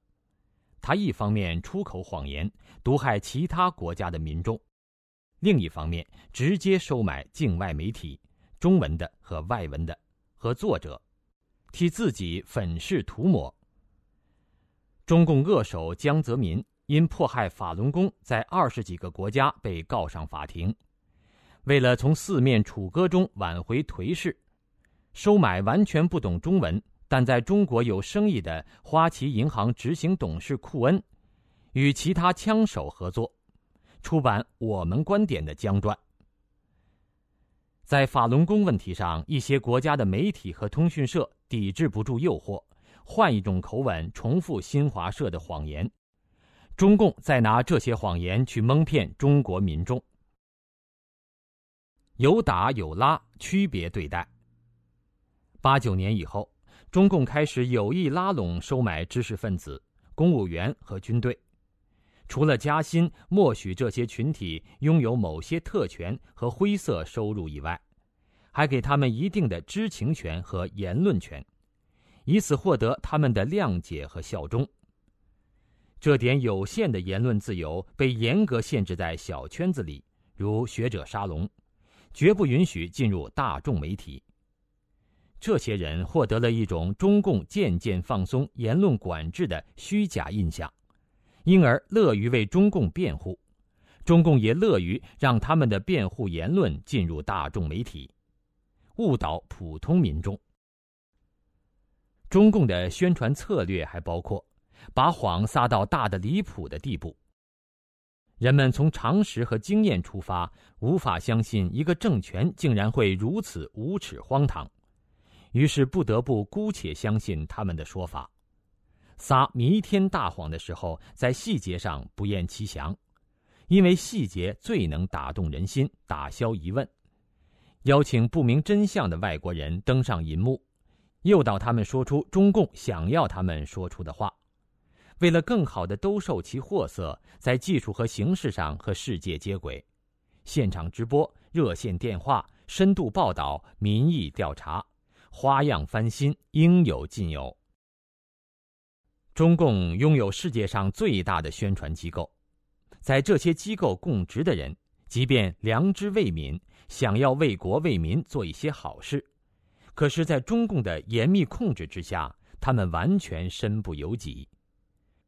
他一方面出口谎言，毒害其他国家的民众；另一方面直接收买境外媒体，中文的和外文的，和作者，替自己粉饰涂抹。中共恶手江泽民因迫害法轮功，在二十几个国家被告上法庭。为了从四面楚歌中挽回颓势，收买完全不懂中文但在中国有生意的花旗银行执行董事库恩，与其他枪手合作，出版《我们观点》的江传。在法轮功问题上，一些国家的媒体和通讯社抵制不住诱惑。换一种口吻重复新华社的谎言，中共再拿这些谎言去蒙骗中国民众，有打有拉，区别对待。八九年以后，中共开始有意拉拢、收买知识分子、公务员和军队，除了加薪、默许这些群体拥有某些特权和灰色收入以外，还给他们一定的知情权和言论权。以此获得他们的谅解和效忠。这点有限的言论自由被严格限制在小圈子里，如学者沙龙，绝不允许进入大众媒体。这些人获得了一种中共渐渐放松言论管制的虚假印象，因而乐于为中共辩护，中共也乐于让他们的辩护言论进入大众媒体，误导普通民众。中共的宣传策略还包括，把谎撒到大的离谱的地步。人们从常识和经验出发，无法相信一个政权竟然会如此无耻荒唐，于是不得不姑且相信他们的说法。撒弥天大谎的时候，在细节上不厌其详，因为细节最能打动人心，打消疑问。邀请不明真相的外国人登上银幕。诱导他们说出中共想要他们说出的话，为了更好的兜售其货色，在技术和形式上和世界接轨，现场直播、热线电话、深度报道、民意调查，花样翻新，应有尽有。中共拥有世界上最大的宣传机构，在这些机构供职的人，即便良知未泯，想要为国为民做一些好事。可是，在中共的严密控制之下，他们完全身不由己。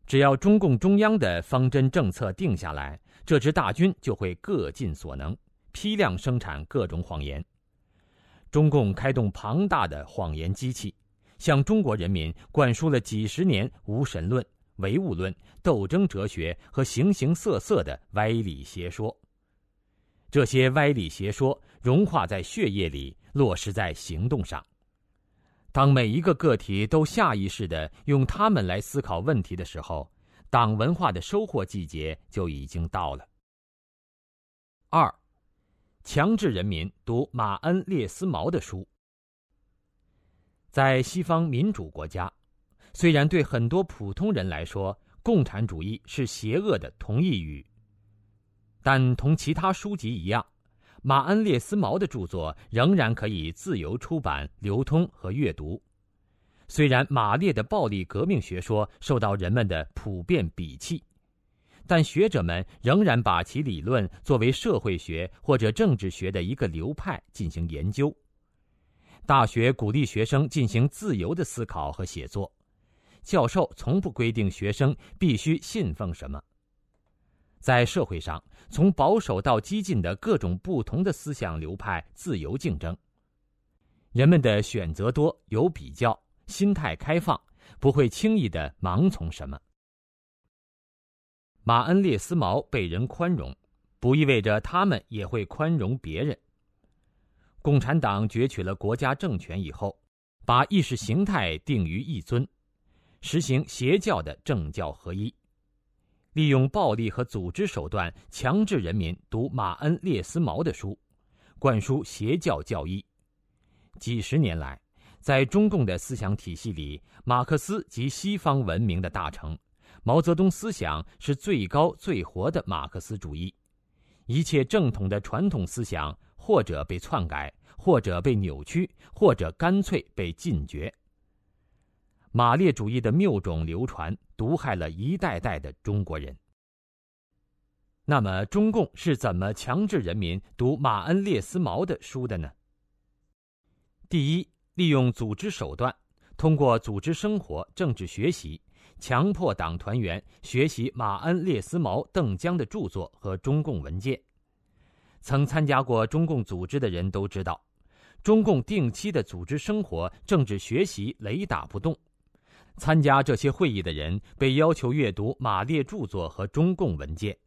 只要中共中央的方针政策定下来，这支大军就会各尽所能，批量生产各种谎言。中共开动庞大的谎言机器，向中国人民灌输了几十年无神论、唯物论、斗争哲学和形形色色的歪理邪说。这些歪理邪说融化在血液里，落实在行动上。当每一个个体都下意识地用他们来思考问题的时候，党文化的收获季节就已经到了。二，强制人民读马恩列斯毛的书。在西方民主国家，虽然对很多普通人来说，共产主义是邪恶的同义语，但同其他书籍一样。马恩列斯毛的著作仍然可以自由出版、流通和阅读。虽然马列的暴力革命学说受到人们的普遍鄙弃，但学者们仍然把其理论作为社会学或者政治学的一个流派进行研究。大学鼓励学生进行自由的思考和写作，教授从不规定学生必须信奉什么。在社会上，从保守到激进的各种不同的思想流派自由竞争。人们的选择多，有比较，心态开放，不会轻易的盲从什么。马恩列斯毛被人宽容，不意味着他们也会宽容别人。共产党攫取了国家政权以后，把意识形态定于一尊，实行邪教的政教合一。利用暴力和组织手段强制人民读马恩列斯毛的书，灌输邪教教义。几十年来，在中共的思想体系里，马克思及西方文明的大成，毛泽东思想是最高最活的马克思主义。一切正统的传统思想，或者被篡改，或者被扭曲，或者干脆被禁绝。马列主义的谬种流传，毒害了一代代的中国人。那么，中共是怎么强制人民读马恩列斯毛的书的呢？第一，利用组织手段，通过组织生活、政治学习，强迫党团员学习马恩列斯毛、邓江的著作和中共文件。曾参加过中共组织的人都知道，中共定期的组织生活、政治学习雷打不动。参加这些会议的人被要求阅读马列著作和中共文件，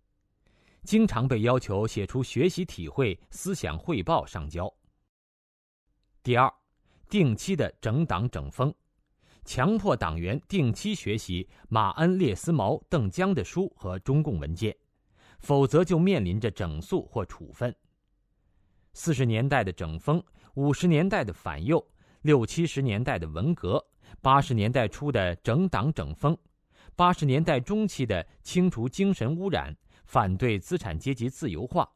经常被要求写出学习体会、思想汇报上交。第二，定期的整党整风，强迫党员定期学习马恩列斯毛、邓江的书和中共文件，否则就面临着整肃或处分。四十年代的整风，五十年代的反右，六七十年代的文革。八十年代初的整党整风，八十年代中期的清除精神污染、反对资产阶级自由化，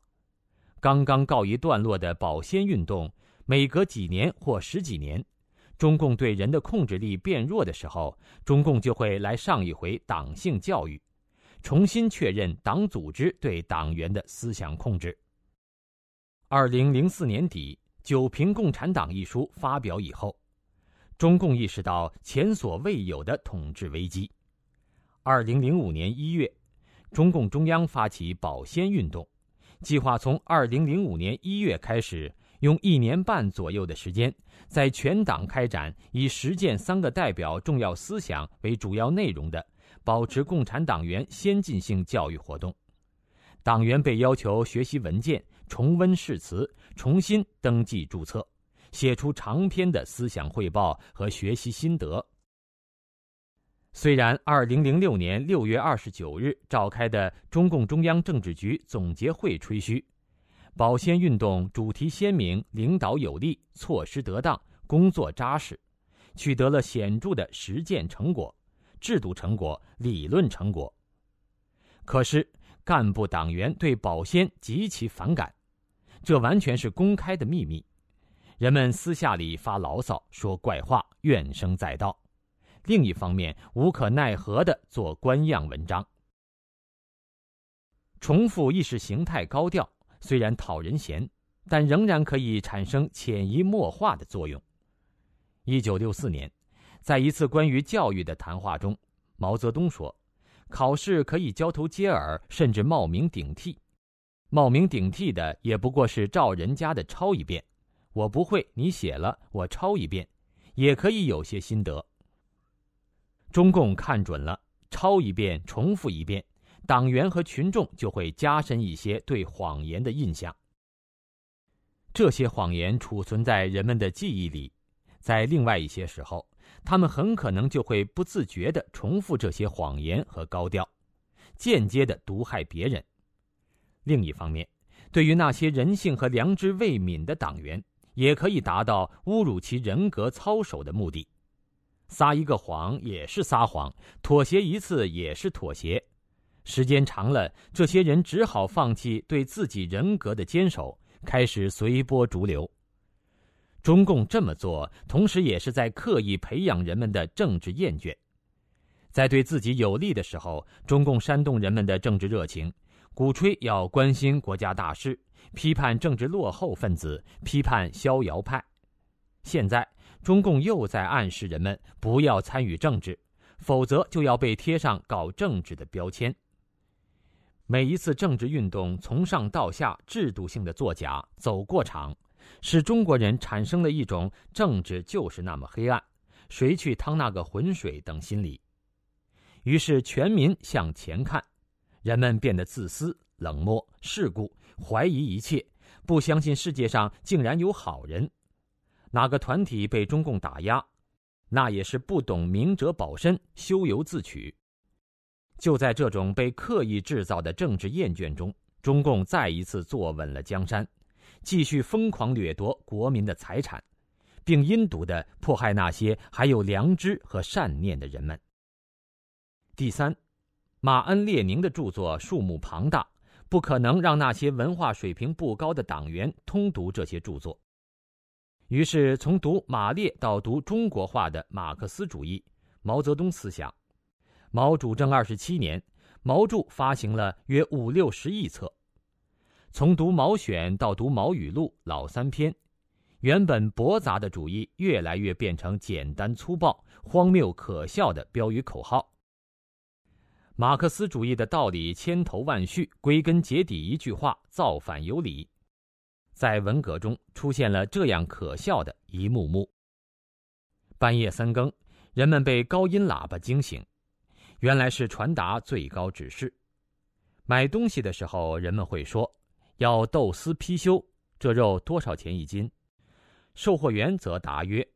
刚刚告一段落的保鲜运动，每隔几年或十几年，中共对人的控制力变弱的时候，中共就会来上一回党性教育，重新确认党组织对党员的思想控制。二零零四年底，《九评共产党》一书发表以后。中共意识到前所未有的统治危机。二零零五年一月，中共中央发起保鲜运动，计划从二零零五年一月开始，用一年半左右的时间，在全党开展以实践三个代表重要思想为主要内容的保持共产党员先进性教育活动。党员被要求学习文件、重温誓词、重新登记注册。写出长篇的思想汇报和学习心得。虽然二零零六年六月二十九日召开的中共中央政治局总结会吹嘘，保鲜运动主题鲜明、领导有力、措施得当、工作扎实，取得了显著的实践成果、制度成果、理论成果。可是，干部党员对保鲜极其反感，这完全是公开的秘密。人们私下里发牢骚、说怪话、怨声载道；另一方面，无可奈何的做官样文章，重复意识形态高调，虽然讨人嫌，但仍然可以产生潜移默化的作用。一九六四年，在一次关于教育的谈话中，毛泽东说：“考试可以交头接耳，甚至冒名顶替，冒名顶替的也不过是照人家的抄一遍。”我不会，你写了，我抄一遍，也可以有些心得。中共看准了，抄一遍，重复一遍，党员和群众就会加深一些对谎言的印象。这些谎言储存在人们的记忆里，在另外一些时候，他们很可能就会不自觉地重复这些谎言和高调，间接地毒害别人。另一方面，对于那些人性和良知未泯的党员，也可以达到侮辱其人格操守的目的。撒一个谎也是撒谎，妥协一次也是妥协。时间长了，这些人只好放弃对自己人格的坚守。开始随波逐流。中共这么做，同时也是在刻意培养人们的政治厌倦。在对自己有利的时候，中共煽动人们的政治热情，鼓吹要关心国家大事，批判政治落后分子，批判逍遥派。现在，中共又在暗示人们不要参与政治，否则就要被贴上搞政治的标签。每一次政治运动从上到下制度性的作假走过场，使中国人产生了一种政治就是那么黑暗，谁去趟那个浑水等心理。于是全民向前看，人们变得自私、冷漠、世故，怀疑一切，不相信世界上竟然有好人。哪个团体被中共打压，那也是不懂明哲保身、咎由自取。就在这种被刻意制造的政治厌倦中，中共再一次坐稳了江山，继续疯狂掠夺国民的财产，并阴毒地迫害那些还有良知和善念的人们。第三，马恩列宁的著作数目庞大，不可能让那些文化水平不高的党员通读这些著作。于是，从读马列到读中国化的马克思主义、毛泽东思想。毛主政二十七年，毛著发行了约五六十亿册。从读《毛选》到读《毛语录》，老三篇，原本驳杂的主义越来越变成简单粗暴、荒谬可笑的标语口号。马克思主义的道理千头万绪，归根结底一句话：造反有理。在文革中出现了这样可笑的一幕幕：半夜三更，人们被高音喇叭惊醒。原来是传达最高指示。买东西的时候，人们会说：“要豆丝貔貅，这肉多少钱一斤？”售货员则答曰：“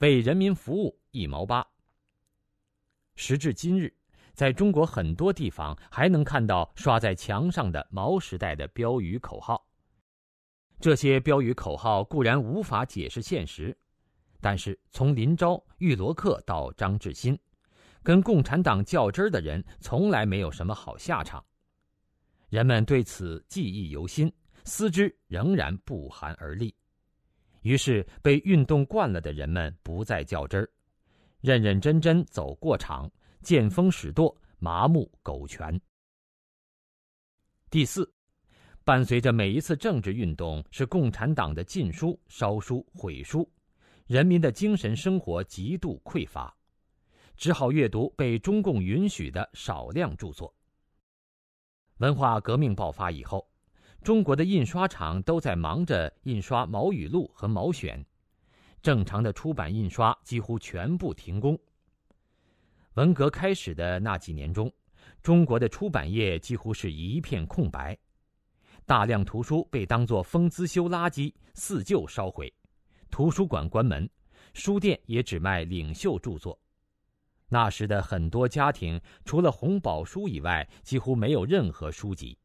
为人民服务，一毛八。”时至今日，在中国很多地方还能看到刷在墙上的毛时代的标语口号。这些标语口号固然无法解释现实，但是从林昭、玉罗克到张志新。跟共产党较真的人从来没有什么好下场，人们对此记忆犹新，思之仍然不寒而栗。于是，被运动惯了的人们不再较真儿，认认真真走过场，见风使舵，麻木苟全。第四，伴随着每一次政治运动是共产党的禁书、烧书、毁书，人民的精神生活极度匮乏。只好阅读被中共允许的少量著作。文化革命爆发以后，中国的印刷厂都在忙着印刷《毛语录》和《毛选》，正常的出版印刷几乎全部停工。文革开始的那几年中，中国的出版业几乎是一片空白，大量图书被当作封资修垃圾四旧烧毁，图书馆关门，书店也只卖领袖著作。那时的很多家庭，除了红宝书以外，几乎没有任何书籍。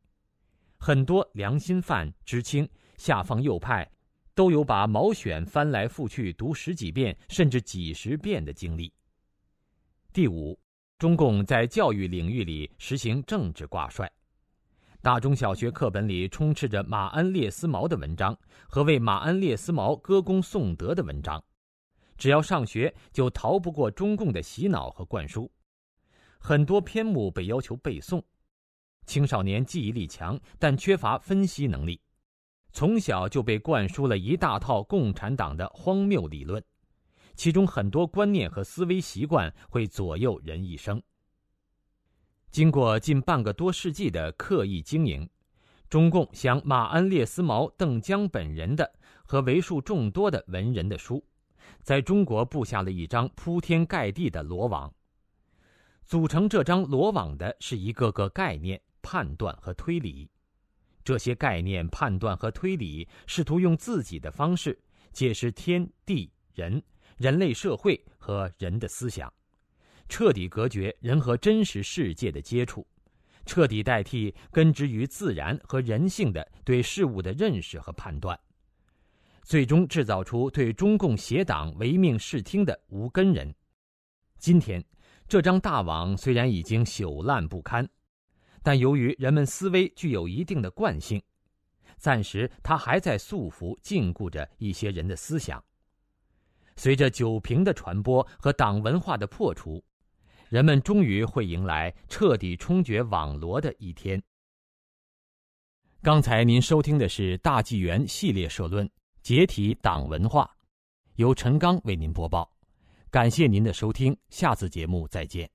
很多良心犯、知青、下放右派，都有把《毛选》翻来覆去读十几遍甚至几十遍的经历。第五，中共在教育领域里实行政治挂帅，大中小学课本里充斥着马恩列斯毛的文章和为马恩列斯毛歌功颂德的文章。只要上学，就逃不过中共的洗脑和灌输。很多篇目被要求背诵，青少年记忆力强，但缺乏分析能力，从小就被灌输了一大套共产党的荒谬理论，其中很多观念和思维习惯会左右人一生。经过近半个多世纪的刻意经营，中共想马恩列斯毛、邓江本人的和为数众多的文人的书，在中国布下了一张铺天盖地的罗网。组成这张罗网的是一个个概念、判断和推理。这些概念、判断和推理，试图用自己的方式解释天地人、人类社会和人的思想，彻底隔绝人和真实世界的接触，彻底代替根植于自然和人性的对事物的认识和判断，最终制造出对中共邪党唯命是听的无根人。今天，这张大网虽然已经朽烂不堪。但由于人们思维具有一定的惯性，暂时它还在束缚、禁锢着一些人的思想。随着酒瓶的传播和党文化的破除，人们终于会迎来彻底冲决网罗的一天。刚才您收听的是大纪元系列社论《解体党文化》，由陈刚为您播报。感谢您的收听，下次节目再见。